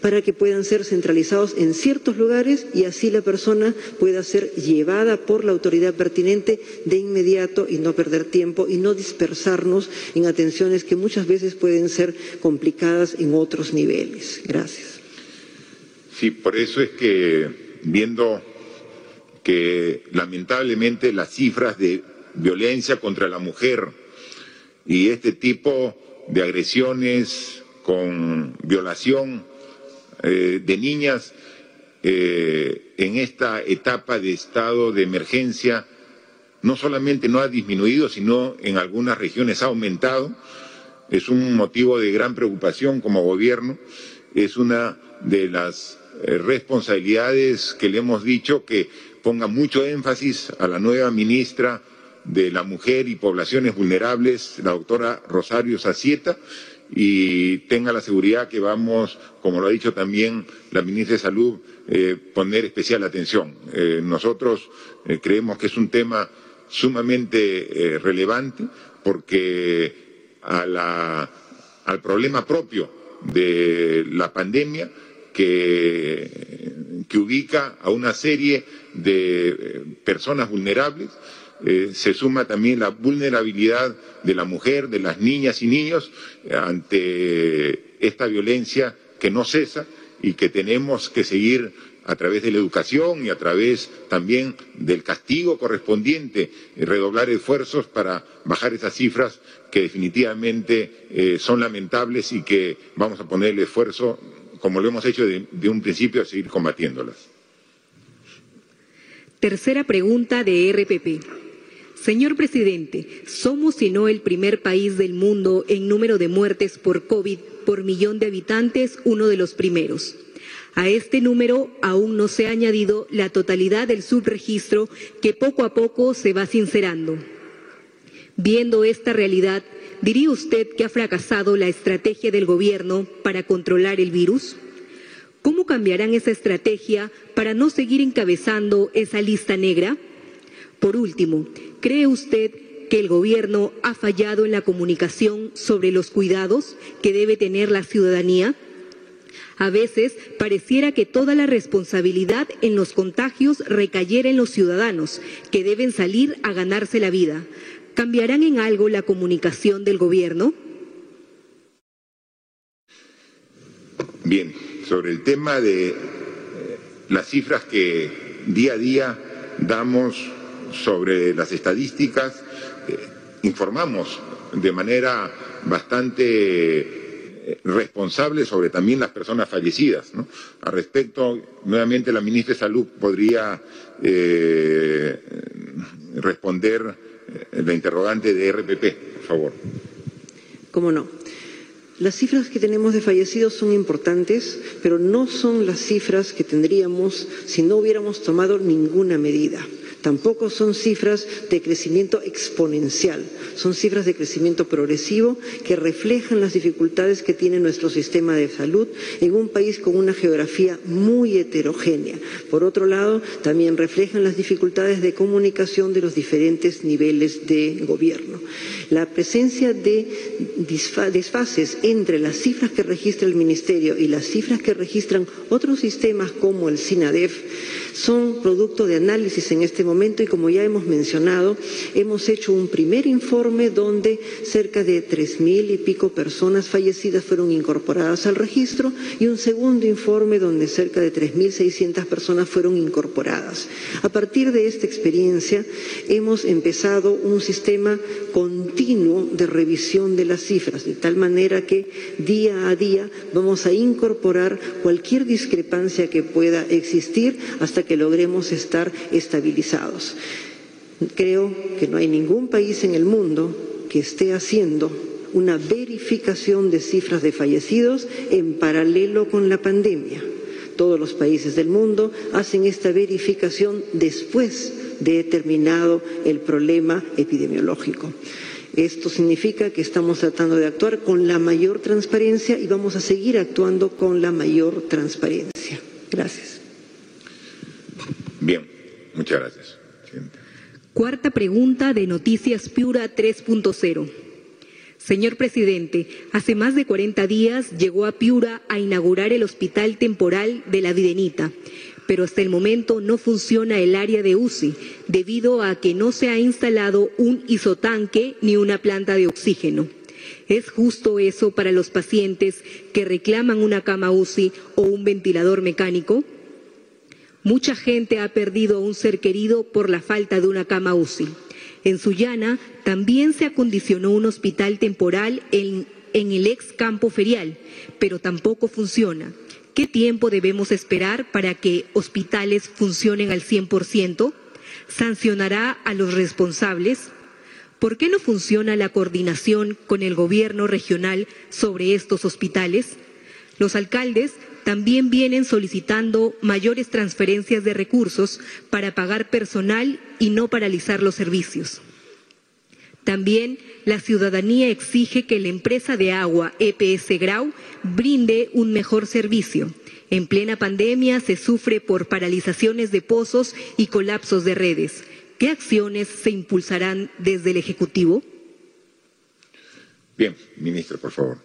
para que puedan ser centralizados en ciertos lugares y así la persona pueda ser llevada por la autoridad pertinente de inmediato y no perder tiempo y no dispersarnos en atenciones que muchas veces pueden ser complicadas en otros niveles. Gracias. Sí, por eso es que viendo que lamentablemente las cifras de violencia contra la mujer y este tipo de agresiones con violación eh, de niñas eh, en esta etapa de estado de emergencia no solamente no ha disminuido, sino en algunas regiones ha aumentado. Es un motivo de gran preocupación como gobierno. Es una de las eh, responsabilidades que le hemos dicho que ponga mucho énfasis a la nueva ministra de la Mujer y Poblaciones Vulnerables, la doctora Rosario Sacieta, y tenga la seguridad que vamos, como lo ha dicho también la ministra de Salud, eh, poner especial atención. Eh, nosotros eh, creemos que es un tema sumamente relevante porque al problema propio de la pandemia que ubica a una serie de personas vulnerables, eh, se suma también la vulnerabilidad de la mujer, de las niñas y niños eh, ante esta violencia que no cesa y que tenemos que seguir a través de la educación y a través también del castigo correspondiente, eh, redoblar esfuerzos para bajar esas cifras que definitivamente son lamentables y que vamos a poner el esfuerzo, como lo hemos hecho de un principio, a seguir combatiéndolas. Tercera pregunta de RPP. Señor presidente, somos si no el primer país del mundo en número de muertes por COVID por millón de habitantes, uno de los primeros. A este número aún no se ha añadido la totalidad del subregistro que poco a poco se va sincerando. Viendo esta realidad, ¿diría usted que ha fracasado la estrategia del gobierno para controlar el virus? ¿Cómo cambiarán esa estrategia para no seguir encabezando esa lista negra? Por último, ¿cree usted que el Gobierno ha fallado en la comunicación sobre los cuidados que debe tener la ciudadanía? A veces pareciera que toda la responsabilidad en los contagios recayera en los ciudadanos, que deben salir a ganarse la vida. ¿Cambiarán en algo la comunicación del Gobierno? Bien, sobre el tema de eh, las cifras que día a día damos sobre las estadísticas, eh, informamos de manera bastante eh, responsable sobre también las personas fallecidas. Al respecto, nuevamente la ministra de Salud podría eh, responder la interrogante de RPP, por favor. ¿Cómo no? Las cifras que tenemos de fallecidos son importantes, pero no son las cifras que tendríamos si no hubiéramos tomado ninguna medida. Tampoco son cifras de crecimiento exponencial, son cifras de crecimiento progresivo que reflejan las dificultades que tiene nuestro sistema de salud en un país con una geografía muy heterogénea. Por otro lado, también reflejan las dificultades de comunicación de los diferentes niveles de gobierno. La presencia de desfases entre las cifras que registra el Ministerio y las cifras que registran otros sistemas como el SINADEF son producto de análisis en este momento y como ya hemos mencionado, hemos hecho un primer informe donde cerca de tres mil y pico personas fallecidas fueron incorporadas al registro y un segundo informe donde cerca de tres mil seiscientas personas fueron incorporadas. A partir de esta experiencia hemos empezado un sistema continuo de revisión de las cifras, de tal manera que día a día vamos a incorporar cualquier discrepancia que pueda existir hasta que logremos estar estabilizados. Creo que no hay ningún país en el mundo que esté haciendo una verificación de cifras de fallecidos en paralelo con la pandemia. Todos los países del mundo hacen esta verificación después de terminado el problema epidemiológico. Esto significa que estamos tratando de actuar con la mayor transparencia y vamos a seguir actuando con la mayor transparencia. Gracias. Bien, muchas gracias. Cuarta pregunta de Noticias Piura 3.0. Señor presidente, hace más de 40 días llegó a Piura a inaugurar el hospital temporal de la Videnita, pero hasta el momento no funciona el área de UCI debido a que no se ha instalado un isotanque ni una planta de oxígeno. ¿Es justo eso para los pacientes que reclaman una cama UCI o un ventilador mecánico? Mucha gente ha perdido a un ser querido por la falta de una cama UCI. En Sullana también se acondicionó un hospital temporal en, en el ex campo ferial, pero tampoco funciona. ¿Qué tiempo debemos esperar para que hospitales funcionen al 100%? ¿Sancionará a los responsables? ¿Por qué no funciona la coordinación con el gobierno regional sobre estos hospitales? Los alcaldes también vienen solicitando mayores transferencias de recursos para pagar personal y no paralizar los servicios. También la ciudadanía exige que la empresa de agua EPS Grau brinde un mejor servicio. En plena pandemia se sufre por paralizaciones de pozos y colapsos de redes. ¿Qué acciones se impulsarán desde el Ejecutivo? Bien, ministro, por favor.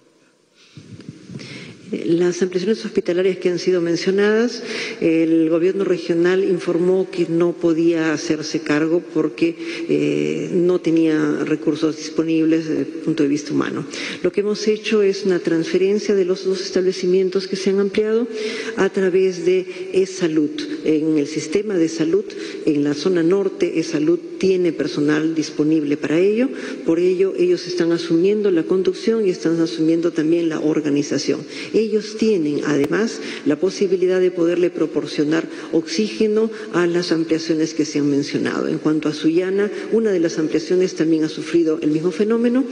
Las ampliaciones hospitalarias que han sido mencionadas, el gobierno regional informó que no podía hacerse cargo porque eh, no tenía recursos disponibles desde el punto de vista humano. Lo que hemos hecho es una transferencia de los dos establecimientos que se han ampliado a través de e-salud. En el sistema de salud, en la zona norte, e-salud tiene personal disponible para ello, por ello ellos están asumiendo la conducción y están asumiendo también la organización ellos tienen además la posibilidad de poderle proporcionar oxígeno a las ampliaciones que se han mencionado. En cuanto a Sullana, una de las ampliaciones también ha sufrido el mismo fenómeno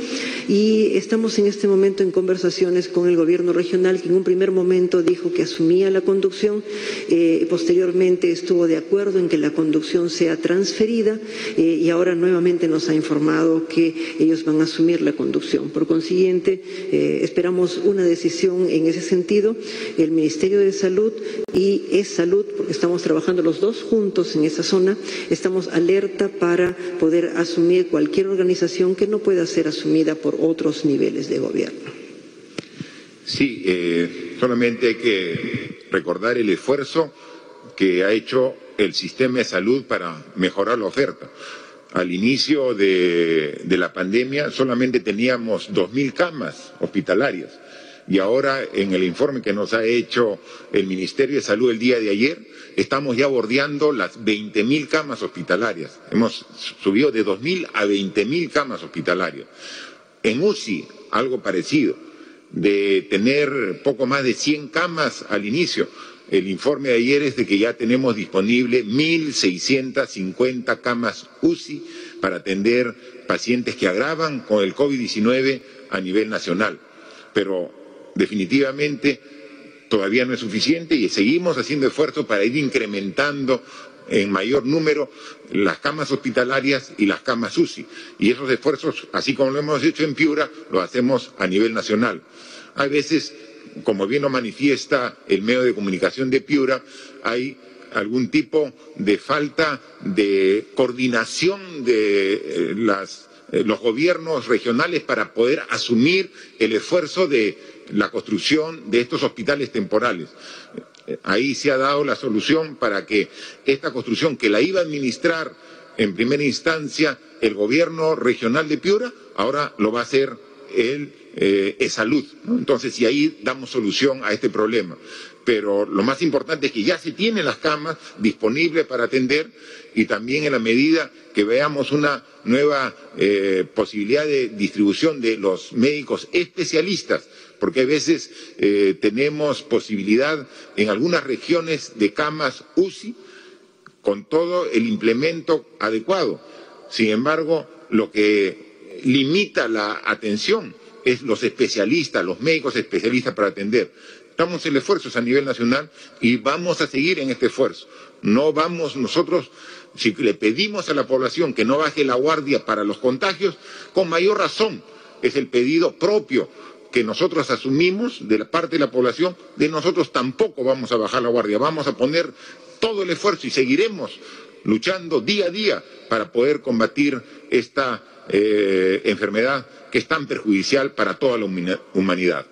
y estamos en este momento en conversaciones con el gobierno regional que en un primer momento dijo que asumía la conducción, eh, posteriormente estuvo de acuerdo en que la conducción sea transferida eh, y ahora nuevamente nos ha informado que ellos van a asumir la conducción. Por consiguiente, eh, esperamos una decisión en ese sentido, el Ministerio de Salud y Es Salud, porque estamos trabajando los dos juntos en esa zona, estamos alerta para poder asumir cualquier organización que no pueda ser asumida por otros niveles de gobierno. Sí, eh, solamente hay que recordar el esfuerzo que ha hecho el sistema de salud para mejorar la oferta. Al inicio de, de la pandemia solamente teníamos 2.000 camas hospitalarias y ahora en el informe que nos ha hecho el Ministerio de Salud el día de ayer, estamos ya bordeando las 20.000 camas hospitalarias. Hemos subido de 2.000 a 20.000 camas hospitalarias. En UCI, algo parecido, de tener poco más de 100 camas al inicio. El informe de ayer es de que ya tenemos disponible 1.650 camas UCI para atender pacientes que agravan con el COVID-19 a nivel nacional. Pero definitivamente todavía no es suficiente y seguimos haciendo esfuerzos para ir incrementando en mayor número las camas hospitalarias y las camas UCI. Y esos esfuerzos, así como lo hemos hecho en Piura, lo hacemos a nivel nacional. Hay veces, como bien lo manifiesta el medio de comunicación de Piura, hay algún tipo de falta de coordinación de eh, eh, los gobiernos regionales para poder asumir el esfuerzo de la construcción de estos hospitales temporales. Ahí se ha dado la solución para que esta construcción, que la iba a administrar en primera instancia el gobierno regional de Piura, ahora lo va a hacer el eh, salud. Entonces, y ahí damos solución a este problema. Pero lo más importante es que ya se tienen las camas disponibles para atender y también en la medida que veamos una nueva eh, posibilidad de distribución de los médicos especialistas porque a veces eh, tenemos posibilidad en algunas regiones de camas UCI con todo el implemento adecuado. Sin embargo, lo que limita la atención es los especialistas, los médicos especialistas para atender. Estamos en esfuerzos a nivel nacional y vamos a seguir en este esfuerzo. No vamos nosotros, si le pedimos a la población que no baje la guardia para los contagios, con mayor razón es el pedido propio que nosotros asumimos de la parte de la población, de nosotros tampoco vamos a bajar la guardia, vamos a poner todo el esfuerzo y seguiremos luchando día a día para poder combatir esta eh, enfermedad que es tan perjudicial para toda la humanidad.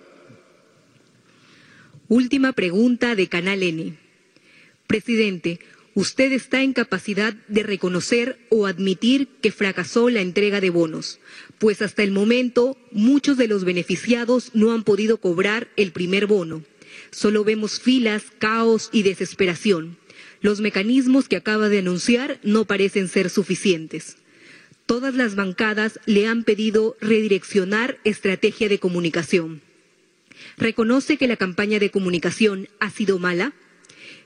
Última pregunta de Canal N. Presidente, usted está en capacidad de reconocer o admitir que fracasó la entrega de bonos, pues hasta el momento muchos de los beneficiados no han podido cobrar el primer bono. Solo vemos filas, caos y desesperación. Los mecanismos que acaba de anunciar no parecen ser suficientes. Todas las bancadas le han pedido redireccionar estrategia de comunicación. ¿Reconoce que la campaña de comunicación ha sido mala?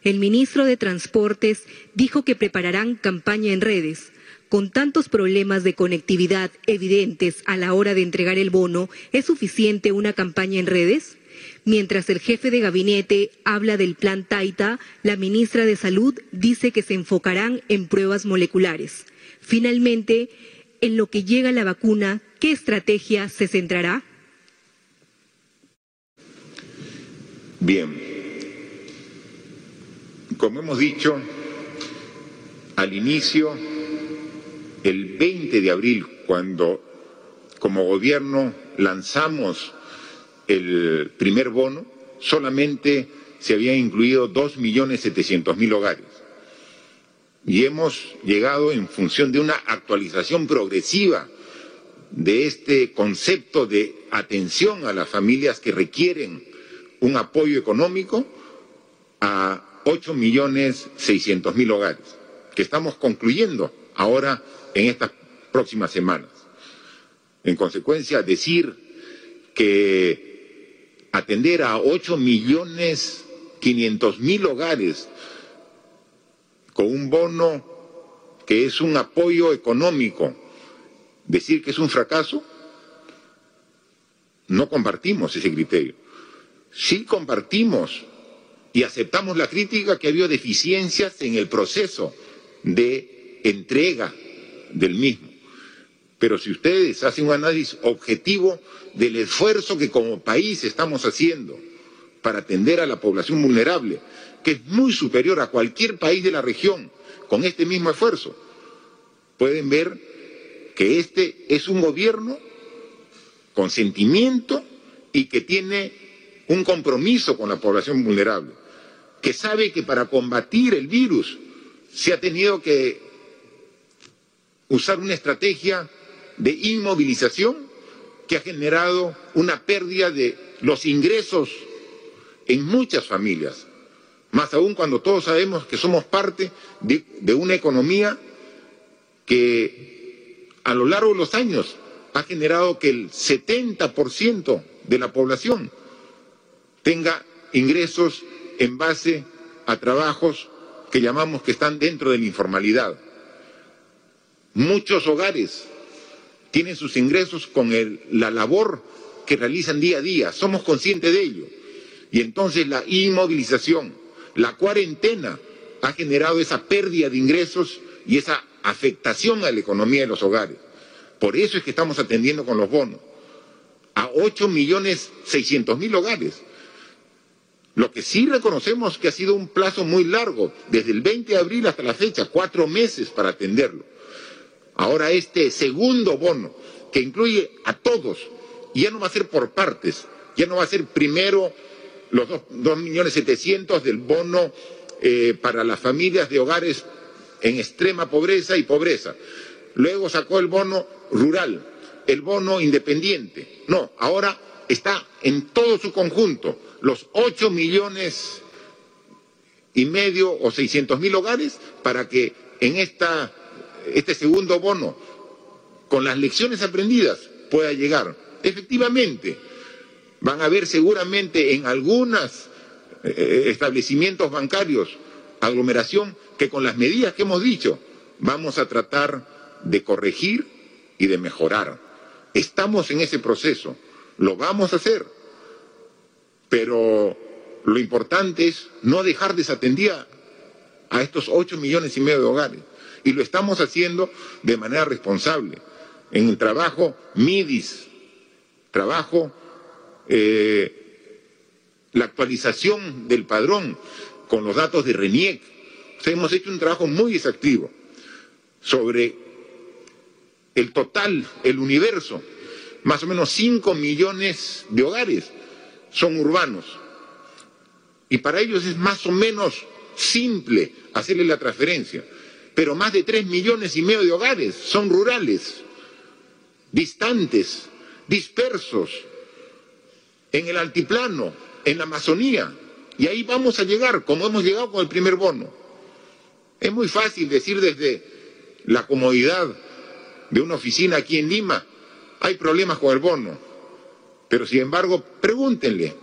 El ministro de Transportes dijo que prepararán campaña en redes. Con tantos problemas de conectividad evidentes a la hora de entregar el bono, ¿es suficiente una campaña en redes? Mientras el jefe de gabinete habla del plan Taita, la ministra de Salud dice que se enfocarán en pruebas moleculares. Finalmente, en lo que llega la vacuna, ¿qué estrategia se centrará? Bien, como hemos dicho al inicio, el 20 de abril, cuando como gobierno lanzamos el primer bono, solamente se habían incluido 2.700.000 hogares. Y hemos llegado en función de una actualización progresiva de este concepto de atención a las familias que requieren un apoyo económico a 8 millones 600 mil hogares, que estamos concluyendo ahora en estas próximas semanas. En consecuencia, decir que atender a 8 millones 500 mil hogares con un bono que es un apoyo económico, decir que es un fracaso, no compartimos ese criterio. Sí compartimos y aceptamos la crítica que ha habido deficiencias en el proceso de entrega del mismo. Pero si ustedes hacen un análisis objetivo del esfuerzo que como país estamos haciendo para atender a la población vulnerable, que es muy superior a cualquier país de la región, con este mismo esfuerzo, pueden ver que este es un gobierno con sentimiento y que tiene un compromiso con la población vulnerable que sabe que para combatir el virus se ha tenido que usar una estrategia de inmovilización que ha generado una pérdida de los ingresos en muchas familias, más aún cuando todos sabemos que somos parte de, de una economía que a lo largo de los años ha generado que el 70% de la población tenga ingresos en base a trabajos que llamamos que están dentro de la informalidad. Muchos hogares tienen sus ingresos con la labor que realizan día a día, somos conscientes de ello. Y entonces la inmovilización, la cuarentena ha generado esa pérdida de ingresos y esa afectación a la economía de los hogares. Por eso es que estamos atendiendo con los bonos a 8 millones 600 mil hogares lo que sí reconocemos que ha sido un plazo muy largo, desde el 20 de abril hasta la fecha, cuatro meses para atenderlo. Ahora este segundo bono, que incluye a todos, ya no va a ser por partes, ya no va a ser primero los dos, millones setecientos del bono eh, para las familias de hogares en extrema pobreza y pobreza. Luego sacó el bono rural, el bono independiente. No, ahora está en todo su conjunto los ocho millones y medio o seiscientos mil hogares para que en esta, este segundo bono, con las lecciones aprendidas, pueda llegar. Efectivamente, van a haber seguramente en algunos eh, establecimientos bancarios aglomeración que con las medidas que hemos dicho vamos a tratar de corregir y de mejorar. Estamos en ese proceso. Lo vamos a hacer. Pero lo importante es no dejar desatendida a estos ocho millones y medio de hogares. Y lo estamos haciendo de manera responsable. En el trabajo MIDIS, trabajo, eh, la actualización del padrón con los datos de RENIEC. hemos hecho un trabajo muy exactivo sobre el total, el universo. Más o menos cinco millones de hogares son urbanos. Y para ellos es más o menos simple hacerle la transferencia. Pero más de tres millones y medio de hogares son rurales, distantes, dispersos, en el altiplano, en la Amazonía. Y ahí vamos a llegar, como hemos llegado con el primer bono. Es muy fácil decir desde la comodidad de una oficina aquí en Lima, hay problemas con el bono. Pero sin embargo, pregúntenle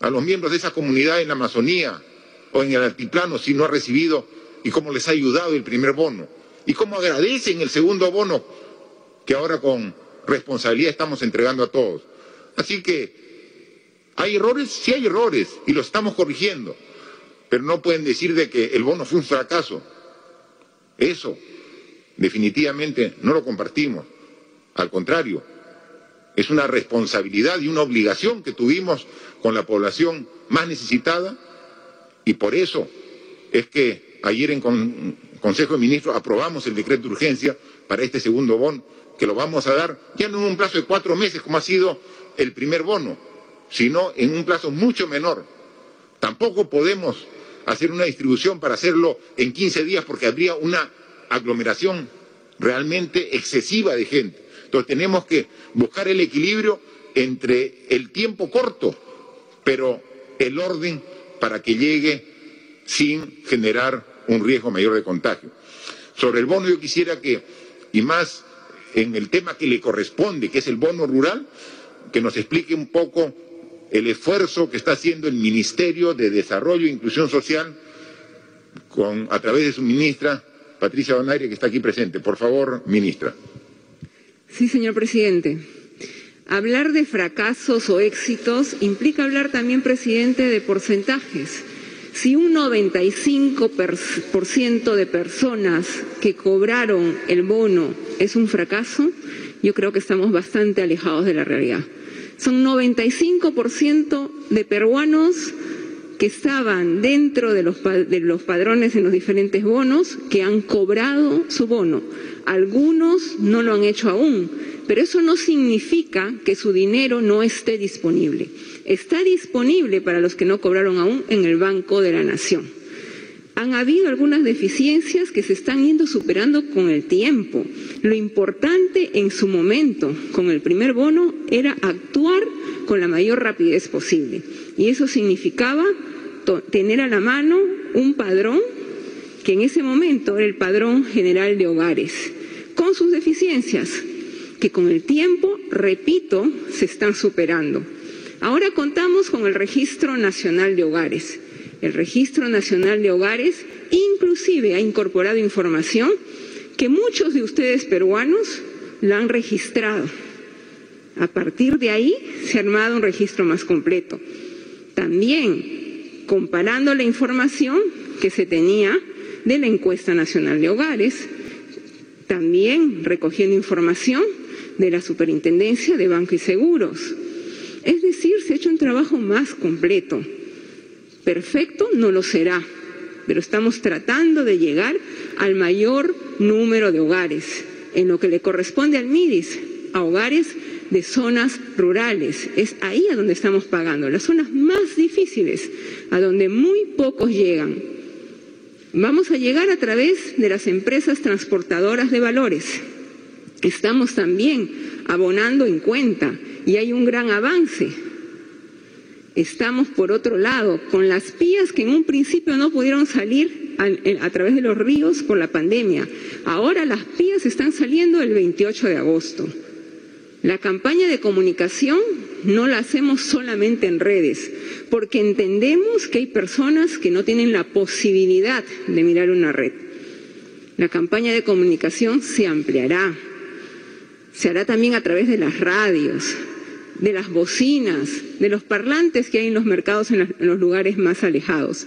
a los miembros de esa comunidad en la Amazonía o en el altiplano si no ha recibido y cómo les ha ayudado el primer bono y cómo agradecen el segundo bono que ahora con responsabilidad estamos entregando a todos. Así que hay errores, sí hay errores y los estamos corrigiendo, pero no pueden decir de que el bono fue un fracaso. Eso definitivamente no lo compartimos. Al contrario, es una responsabilidad y una obligación que tuvimos con la población más necesitada y por eso es que ayer en Consejo de Ministros aprobamos el decreto de urgencia para este segundo bono, que lo vamos a dar ya no en un plazo de cuatro meses como ha sido el primer bono, sino en un plazo mucho menor. Tampoco podemos hacer una distribución para hacerlo en 15 días porque habría una aglomeración realmente excesiva de gente. Entonces tenemos que buscar el equilibrio entre el tiempo corto, pero el orden para que llegue sin generar un riesgo mayor de contagio. Sobre el bono yo quisiera que, y más en el tema que le corresponde, que es el bono rural, que nos explique un poco el esfuerzo que está haciendo el Ministerio de Desarrollo e Inclusión Social con, a través de su ministra Patricia Donaire, que está aquí presente. Por favor, ministra. Sí, señor presidente. Hablar de fracasos o éxitos implica hablar también, presidente, de porcentajes. Si un 95% de personas que cobraron el bono es un fracaso, yo creo que estamos bastante alejados de la realidad. Son 95% de peruanos que estaban dentro de los, de los padrones en los diferentes bonos que han cobrado su bono. Algunos no lo han hecho aún, pero eso no significa que su dinero no esté disponible. Está disponible para los que no cobraron aún en el Banco de la Nación. Han habido algunas deficiencias que se están yendo superando con el tiempo. Lo importante en su momento con el primer bono era actuar con la mayor rapidez posible. Y eso significaba tener a la mano un padrón que en ese momento era el padrón general de hogares, con sus deficiencias, que con el tiempo, repito, se están superando. Ahora contamos con el Registro Nacional de Hogares. El Registro Nacional de Hogares inclusive ha incorporado información que muchos de ustedes peruanos la han registrado. A partir de ahí se ha armado un registro más completo. También comparando la información que se tenía de la encuesta nacional de hogares, también recogiendo información de la Superintendencia de Banco y Seguros. Es decir, se ha hecho un trabajo más completo. Perfecto no lo será, pero estamos tratando de llegar al mayor número de hogares. En lo que le corresponde al MIDIS, a hogares de zonas rurales. Es ahí a donde estamos pagando, las zonas más difíciles, a donde muy pocos llegan. Vamos a llegar a través de las empresas transportadoras de valores. Estamos también abonando en cuenta y hay un gran avance. Estamos, por otro lado, con las pías que en un principio no pudieron salir a, través de los ríos por la pandemia. Ahora las pías están saliendo el 28 de agosto. La campaña de comunicación no la hacemos solamente en redes, porque entendemos que hay personas que no tienen la posibilidad de mirar una red. La campaña de comunicación se ampliará, se hará también a través de las radios, de las bocinas, de los parlantes que hay en los mercados en los lugares más alejados.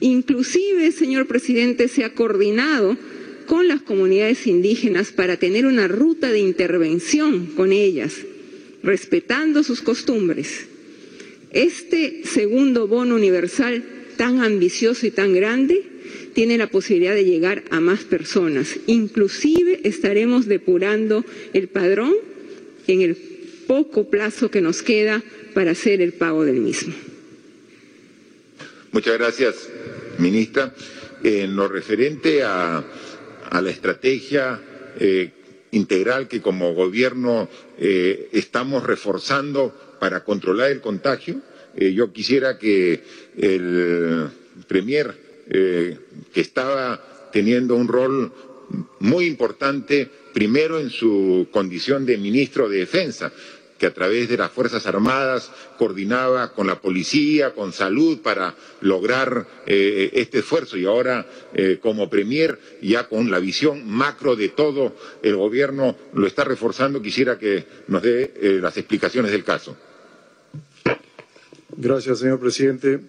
Inclusive, señor presidente, se ha coordinado con las comunidades indígenas para tener una ruta de intervención con ellas, respetando sus costumbres. Este segundo bono universal tan ambicioso y tan grande tiene la posibilidad de llegar a más personas. Inclusive estaremos depurando el padrón en el poco plazo que nos queda para hacer el pago del mismo. Muchas gracias, ministra. En lo referente a, la estrategia eh, integral que como gobierno eh, estamos reforzando para controlar el contagio, eh, yo quisiera que el Premier, que estaba teniendo un rol muy importante, primero en su condición de ministro de Defensa, que a través de las Fuerzas Armadas coordinaba con la policía, con salud, para lograr eh, este esfuerzo. Y ahora, eh, como Premier, ya con la visión macro de todo el Gobierno, lo está reforzando. Quisiera que nos dé eh, las explicaciones del caso. Gracias, señor presidente.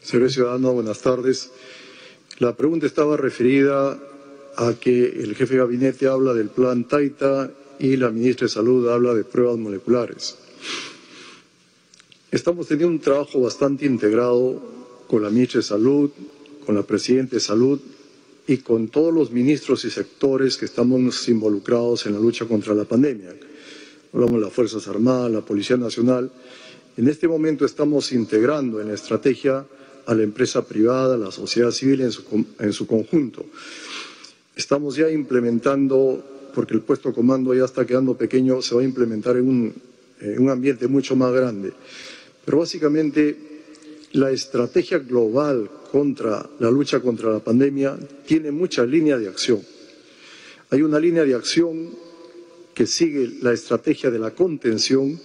Señor ciudadano, buenas tardes. La pregunta estaba referida a que el jefe de gabinete habla del plan Taita y la ministra de Salud habla de pruebas moleculares. Estamos teniendo un trabajo bastante integrado con la ministra de Salud, con la presidenta de Salud y con todos los ministros y sectores que estamos involucrados en la lucha contra la pandemia. Hablamos de las Fuerzas Armadas, la Policía Nacional. En este momento estamos integrando en la estrategia a la empresa privada, a la sociedad civil en su, en su conjunto. Estamos ya implementando porque el puesto comando ya está quedando pequeño, se va a implementar en un, ambiente mucho más grande. Pero básicamente la estrategia global contra la lucha contra la pandemia tiene muchas líneas de acción. Hay una línea de acción que sigue la estrategia de la contención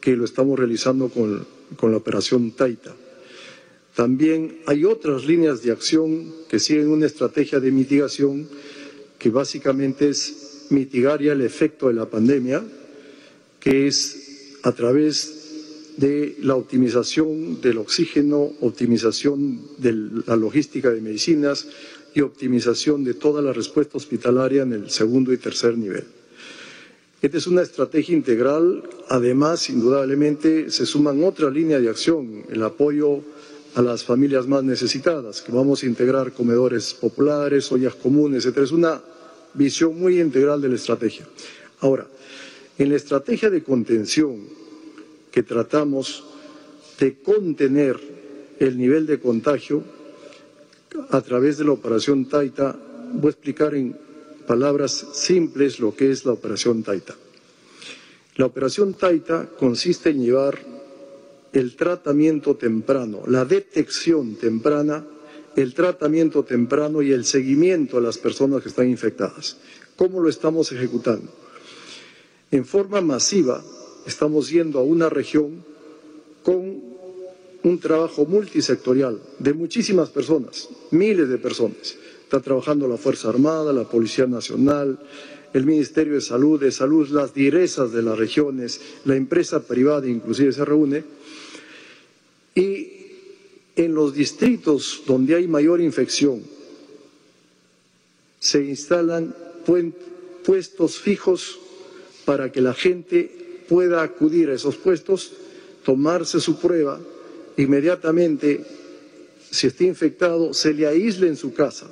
que lo estamos realizando con, con la operación Taita. También hay otras líneas de acción que siguen una estrategia de mitigación que básicamente es mitigar ya el efecto de la pandemia, que es a través de la optimización del oxígeno, optimización de la logística de medicinas y optimización de toda la respuesta hospitalaria en el segundo y tercer nivel. Esta es una estrategia integral. Además, indudablemente, se suman otra línea de acción, el apoyo a las familias más necesitadas, que vamos a integrar comedores populares, ollas comunes, etc. Es una visión muy integral de la estrategia. Ahora, en la estrategia de contención que tratamos de contener el nivel de contagio a través de la operación Taita, voy a explicar en palabras simples lo que es la operación Taita. La operación Taita consiste en llevar el tratamiento temprano, la detección temprana el tratamiento temprano y el seguimiento a las personas que están infectadas. ¿Cómo lo estamos ejecutando? En forma masiva estamos yendo a una región con un trabajo multisectorial de muchísimas personas, miles de personas. Está trabajando la Fuerza Armada, la Policía Nacional, el Ministerio de Salud, de Salud, las direzas de las regiones, la empresa privada inclusive se reúne. Y en los distritos donde hay mayor infección se instalan puestos fijos para que la gente pueda acudir a esos puestos, tomarse su prueba, inmediatamente, si está infectado, se le aísle en su casa,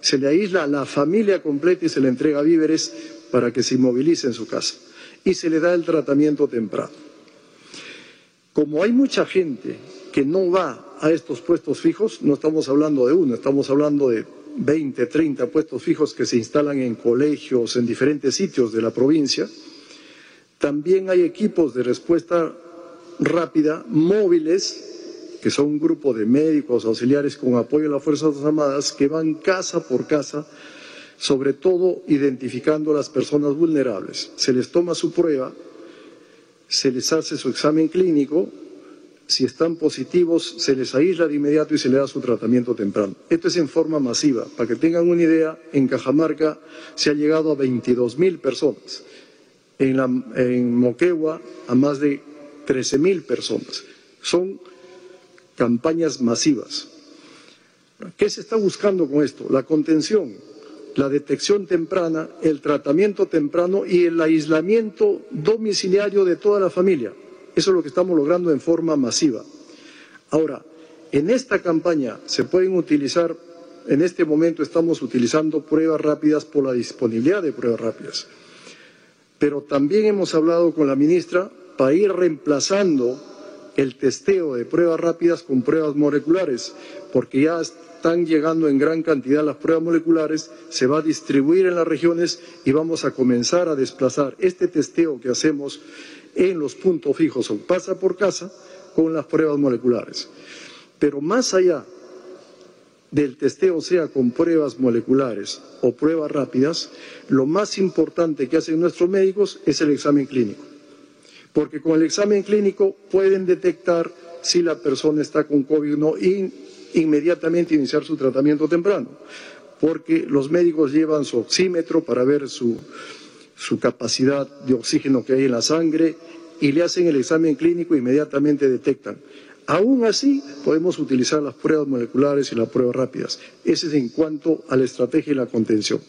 se le aísla a la familia completa y se le entrega víveres para que se inmovilice en su casa y se le da el tratamiento temprano. Como hay mucha gente que no va a estos puestos fijos, no estamos hablando de uno, estamos hablando de 20, 30 puestos fijos que se instalan en colegios, en diferentes sitios de la provincia. También hay equipos de respuesta rápida, móviles, que son un grupo de médicos auxiliares con apoyo de las Fuerzas Armadas, que van casa por casa, sobre todo identificando a las personas vulnerables. Se les toma su prueba, se les hace su examen clínico, si están positivos, se les aísla de inmediato y se les da su tratamiento temprano. Esto es en forma masiva. Para que tengan una idea, en Cajamarca se ha llegado a 22.000 personas en, Moquegua a más de 13 mil personas. Son campañas masivas. ¿Qué se está buscando con esto? La contención, la detección temprana, el tratamiento temprano y el aislamiento domiciliario de toda la familia. Eso es lo que estamos logrando en forma masiva. Ahora, en esta campaña se pueden utilizar, en este momento estamos utilizando pruebas rápidas por la disponibilidad de pruebas rápidas. Pero también hemos hablado con la ministra para ir reemplazando el testeo de pruebas rápidas con pruebas moleculares, porque ya están llegando en gran cantidad las pruebas moleculares, se va a distribuir en las regiones y vamos a comenzar a desplazar este testeo que hacemos en los puntos fijos o pasa por casa con las pruebas moleculares. Pero más allá del testeo sea con pruebas moleculares o pruebas rápidas, lo más importante que hacen nuestros médicos es el examen clínico porque con el examen clínico pueden detectar si la persona está con COVID o no e inmediatamente iniciar su tratamiento temprano, porque los médicos llevan su oxímetro para ver su, su capacidad de oxígeno que hay en la sangre y le hacen el examen clínico e inmediatamente detectan. Aún así, podemos utilizar las pruebas moleculares y las pruebas rápidas. Ese es en cuanto a la estrategia y la contención.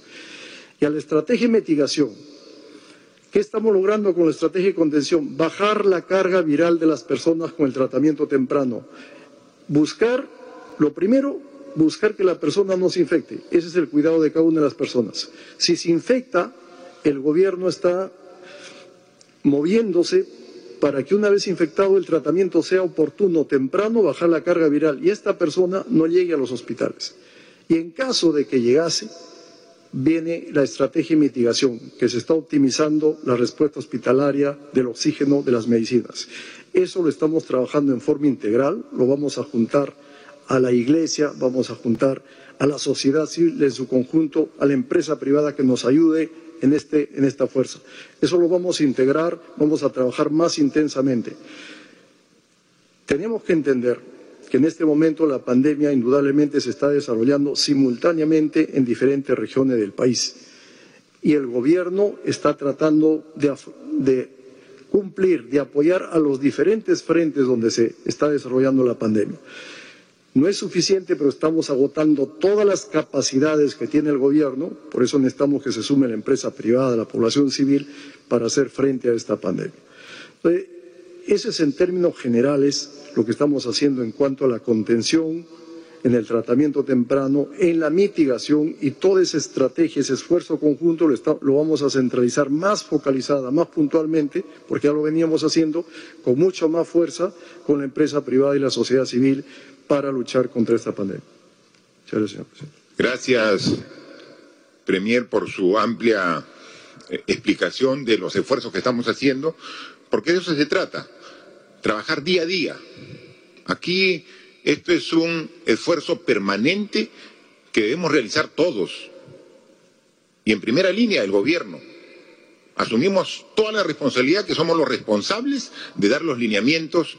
Y a la estrategia de mitigación, ¿Qué estamos logrando con la estrategia de contención? Bajar la carga viral de las personas con el tratamiento temprano. Buscar, lo primero, buscar que la persona no se infecte. Ese es el cuidado de cada una de las personas. Si se infecta, el gobierno está moviéndose para que una vez infectado el tratamiento sea oportuno, temprano, bajar la carga viral y esta persona no llegue a los hospitales. Y en caso de que llegase, viene la estrategia de mitigación, que se está optimizando la respuesta hospitalaria del oxígeno de las medicinas. Eso lo estamos trabajando en forma integral, lo vamos a juntar a la Iglesia, vamos a juntar a la sociedad civil en su conjunto, a la empresa privada que nos ayude en, este, en esta fuerza. Eso lo vamos a integrar, vamos a trabajar más intensamente. Tenemos que entender que en este momento la pandemia indudablemente se está desarrollando simultáneamente en diferentes regiones del país y el gobierno está tratando de, cumplir, de apoyar a los diferentes frentes donde se está desarrollando la pandemia. No es suficiente, pero estamos agotando todas las capacidades que tiene el gobierno, por eso necesitamos que se sume la empresa privada, la población civil, para hacer frente a esta pandemia. Entonces, ese es en términos generales lo que estamos haciendo en cuanto a la contención, en el tratamiento temprano, en la mitigación y toda esa estrategia, ese esfuerzo conjunto lo, vamos a centralizar más focalizada, más puntualmente, porque ya lo veníamos haciendo con mucha más fuerza con la empresa privada y la sociedad civil para luchar contra esta pandemia. Gracias, señor presidente. Gracias, Premier, por su amplia eh, explicación de los esfuerzos que estamos haciendo, porque de eso se trata trabajar día a día. Aquí esto es un esfuerzo permanente que debemos realizar todos. Y en primera línea el gobierno. Asumimos toda la responsabilidad que somos los responsables de dar los lineamientos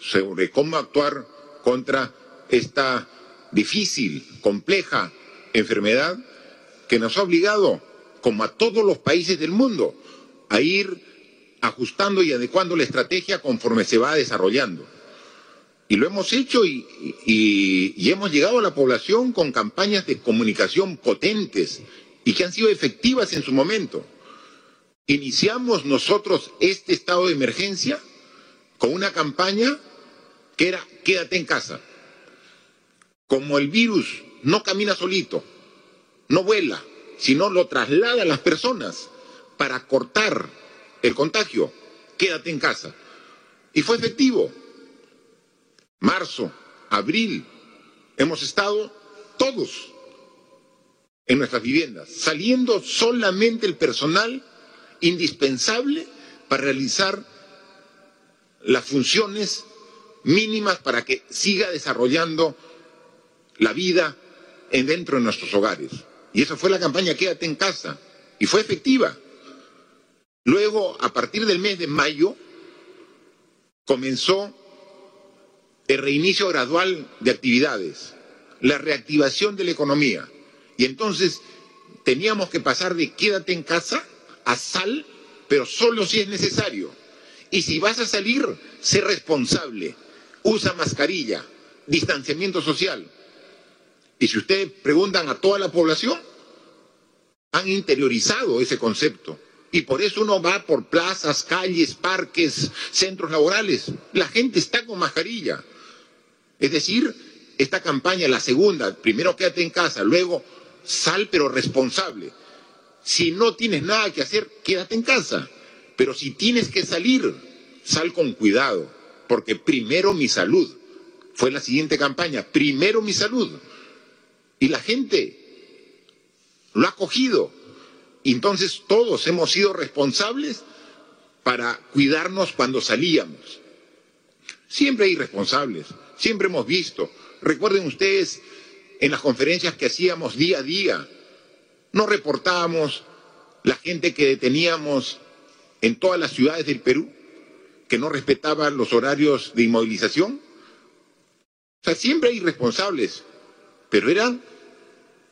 sobre cómo actuar contra esta difícil, compleja enfermedad que nos ha obligado, como a todos los países del mundo, a ir ajustando y adecuando la estrategia conforme se va desarrollando. Y lo hemos hecho y, hemos llegado a la población con campañas de comunicación potentes y que han sido efectivas en su momento. Iniciamos nosotros este estado de emergencia con una campaña que era quédate en casa. Como el virus no camina solito, no vuela, sino lo traslada a las personas para cortar el contagio, quédate en casa. Y fue efectivo. Marzo, abril, hemos estado todos en nuestras viviendas, saliendo solamente el personal indispensable para realizar las funciones mínimas para que siga desarrollando la vida en dentro de nuestros hogares. Y esa fue la campaña Quédate en casa. Y fue efectiva. Luego, a partir del mes de mayo, comenzó el reinicio gradual de actividades, la reactivación de la economía. Y entonces teníamos que pasar de quédate en casa a sal pero solo si es necesario. Y si vas a salir, sé responsable. Usa mascarilla, distanciamiento social. Y si ustedes preguntan a toda la población, han interiorizado ese concepto. Y por eso uno va por plazas, calles, parques, centros laborales. La gente está con mascarilla. Es decir, esta campaña, la segunda, primero quédate en casa, luego sal pero responsable. Si no tienes nada que hacer, quédate en casa. Pero si tienes que salir, sal con cuidado, porque primero mi salud. Fue la siguiente campaña, primero mi salud. Y la gente lo ha cogido. Entonces todos hemos sido responsables para cuidarnos cuando salíamos. Siempre hay responsables, siempre hemos visto. Recuerden ustedes en las conferencias que hacíamos día a día, no reportábamos la gente que deteníamos en todas las ciudades del Perú, que no respetaban los horarios de inmovilización. O sea, siempre hay responsables, pero eran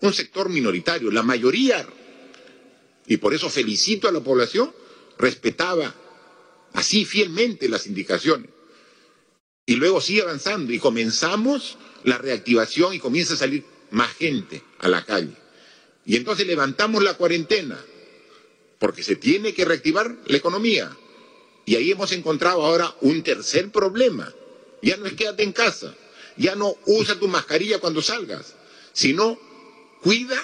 un sector minoritario. La mayoría, y por eso felicito a la población, respetaba así fielmente las indicaciones. Y luego sigue avanzando y comenzamos la reactivación y comienza a salir más gente a la calle. Y entonces levantamos la cuarentena, porque se tiene que reactivar la economía. Y ahí hemos encontrado ahora un tercer problema. Ya no es quédate en casa, ya no usa tu mascarilla cuando salgas, sino cuida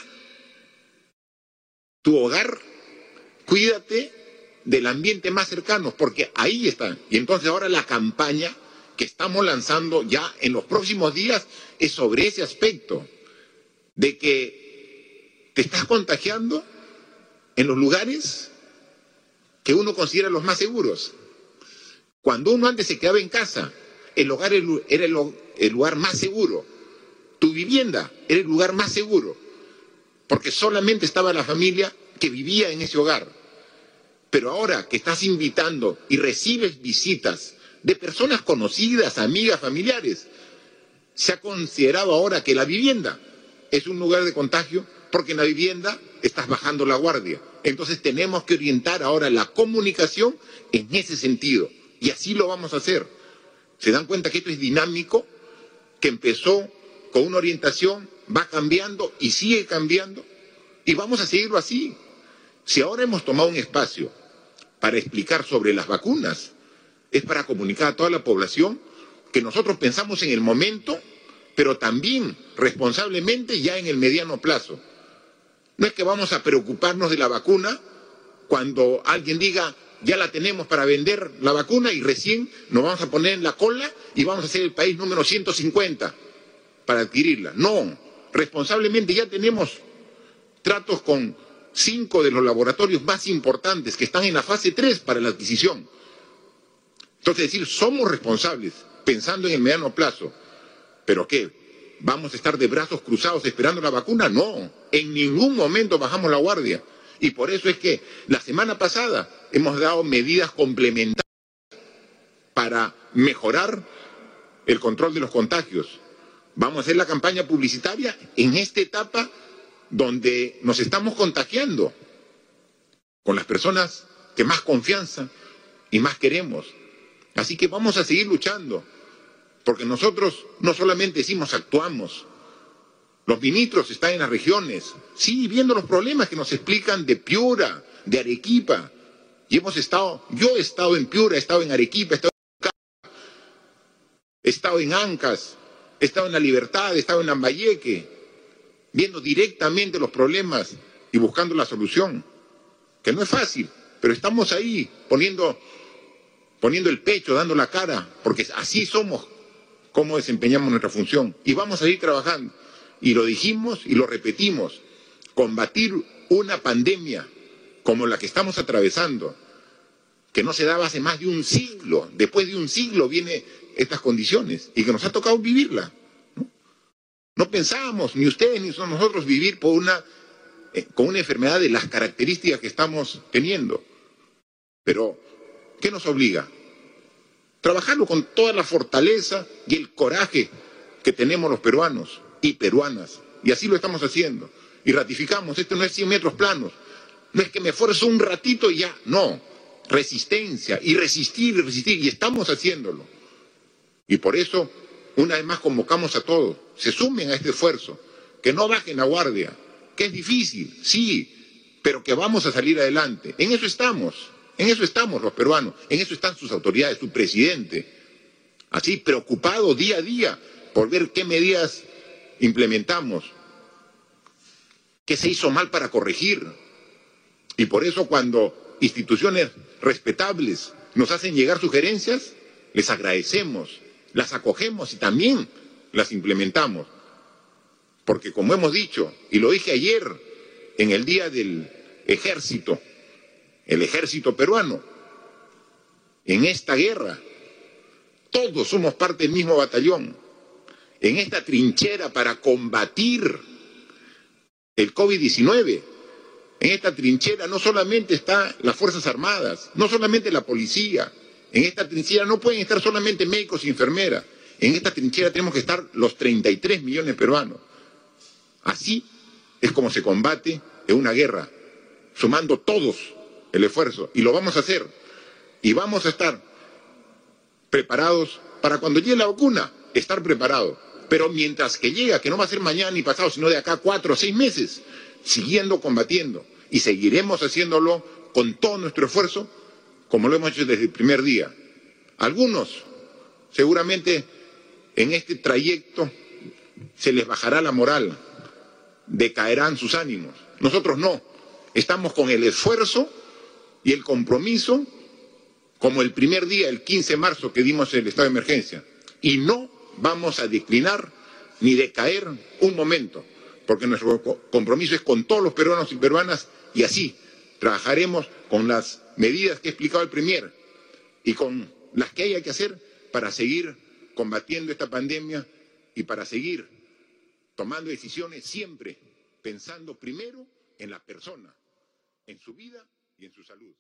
tu hogar, cuídate del ambiente más cercano, porque ahí está. Y entonces ahora la campaña que estamos lanzando ya en los próximos días es sobre ese aspecto, de que te estás contagiando en los lugares que uno considera los más seguros. Cuando uno antes se quedaba en casa, el hogar era el lugar más seguro, tu vivienda era el lugar más seguro, porque solamente estaba la familia que vivía en ese hogar. Pero ahora que estás invitando y recibes visitas de personas conocidas, amigas, familiares. Se ha considerado ahora que la vivienda es un lugar de contagio porque en la vivienda estás bajando la guardia. Entonces tenemos que orientar ahora la comunicación en ese sentido. Y así lo vamos a hacer. Se dan cuenta que esto es dinámico, que empezó con una orientación, va cambiando y sigue cambiando. Y vamos a seguirlo así. Si ahora hemos tomado un espacio para explicar sobre las vacunas, es para comunicar a toda la población que nosotros pensamos en el momento, pero también responsablemente ya en el mediano plazo. No es que vamos a preocuparnos de la vacuna cuando alguien diga, ya la tenemos para vender la vacuna y recién nos vamos a poner en la cola y vamos a ser el país número 150 para adquirirla. No, responsablemente ya tenemos tratos con cinco de los laboratorios más importantes que están en la fase 3 para la adquisición. Entonces, decir, somos responsables, pensando en el mediano plazo. ¿Pero qué? ¿Vamos a estar de brazos cruzados esperando la vacuna? No, en ningún momento bajamos la guardia. Y por eso es que la semana pasada hemos dado medidas complementarias para mejorar el control de los contagios. Vamos a hacer la campaña publicitaria en esta etapa donde nos estamos contagiando con las personas que más confianza y más queremos. Así que vamos a seguir luchando, porque nosotros no solamente decimos actuamos, los ministros están en las regiones, sí, viendo los problemas que nos explican de Piura, de Arequipa, y hemos estado, yo he estado en Piura, he estado en Arequipa, he estado en he estado en Ancas, he estado en La Libertad, he estado en Lambayeque, viendo directamente los problemas y buscando la solución, que no es fácil, pero estamos ahí poniendo poniendo el pecho, dando la cara, porque así somos como desempeñamos nuestra función. Y vamos a seguir trabajando. Y lo dijimos y lo repetimos. Combatir una pandemia como la que estamos atravesando, que no se daba hace más de un siglo, después de un siglo vienen estas condiciones y que nos ha tocado vivirla. No, pensábamos, ni ustedes ni nosotros, vivir eh, con una enfermedad de las características que estamos teniendo. Pero ¿Qué nos obliga? Trabajarlo con toda la fortaleza y el coraje que tenemos los peruanos y peruanas. Y así lo estamos haciendo. Y ratificamos, esto no es 100 metros planos. No es que me esfuerzo un ratito y ya. No, resistencia y resistir y resistir, y estamos haciéndolo. Y por eso, una vez más, convocamos a todos, se sumen a este esfuerzo, que no bajen la guardia, que es difícil, sí, pero que vamos a salir adelante. En eso estamos, en eso estamos los peruanos, en eso están sus autoridades, su presidente, así preocupado día a día por ver qué medidas implementamos, qué se hizo mal para corregir. Y por eso cuando instituciones respetables nos hacen llegar sugerencias, les agradecemos, las acogemos y también las implementamos. Porque como hemos dicho, y lo dije ayer en el día del ejército, el ejército peruano, en esta guerra, todos somos parte del mismo batallón, en esta trinchera para combatir el COVID-19. En esta trinchera no solamente están las Fuerzas Armadas, no solamente la policía, en esta trinchera no pueden estar solamente médicos y enfermeras, en esta trinchera tenemos que estar los 33 millones peruanos. Así es como se combate en una guerra, sumando todos el esfuerzo, y lo vamos a hacer, y vamos a estar preparados para cuando llegue la vacuna, estar preparados. Pero mientras que llega, que no va a ser mañana ni pasado, sino de acá cuatro o seis meses, siguiendo combatiendo, y seguiremos haciéndolo con todo nuestro esfuerzo, como lo hemos hecho desde el primer día. Algunos, seguramente, en este trayecto se les bajará la moral, decaerán sus ánimos. Nosotros no. Estamos con el esfuerzo y el compromiso como el primer día, el 15 de marzo que dimos el estado de emergencia. Y no vamos a declinar ni decaer un momento, porque nuestro compromiso es con todos los peruanos y peruanas y así trabajaremos con las medidas que ha explicado el Premier y con las que haya que hacer para seguir combatiendo esta pandemia y para seguir tomando decisiones siempre pensando primero en la persona, en su vida y en su salud.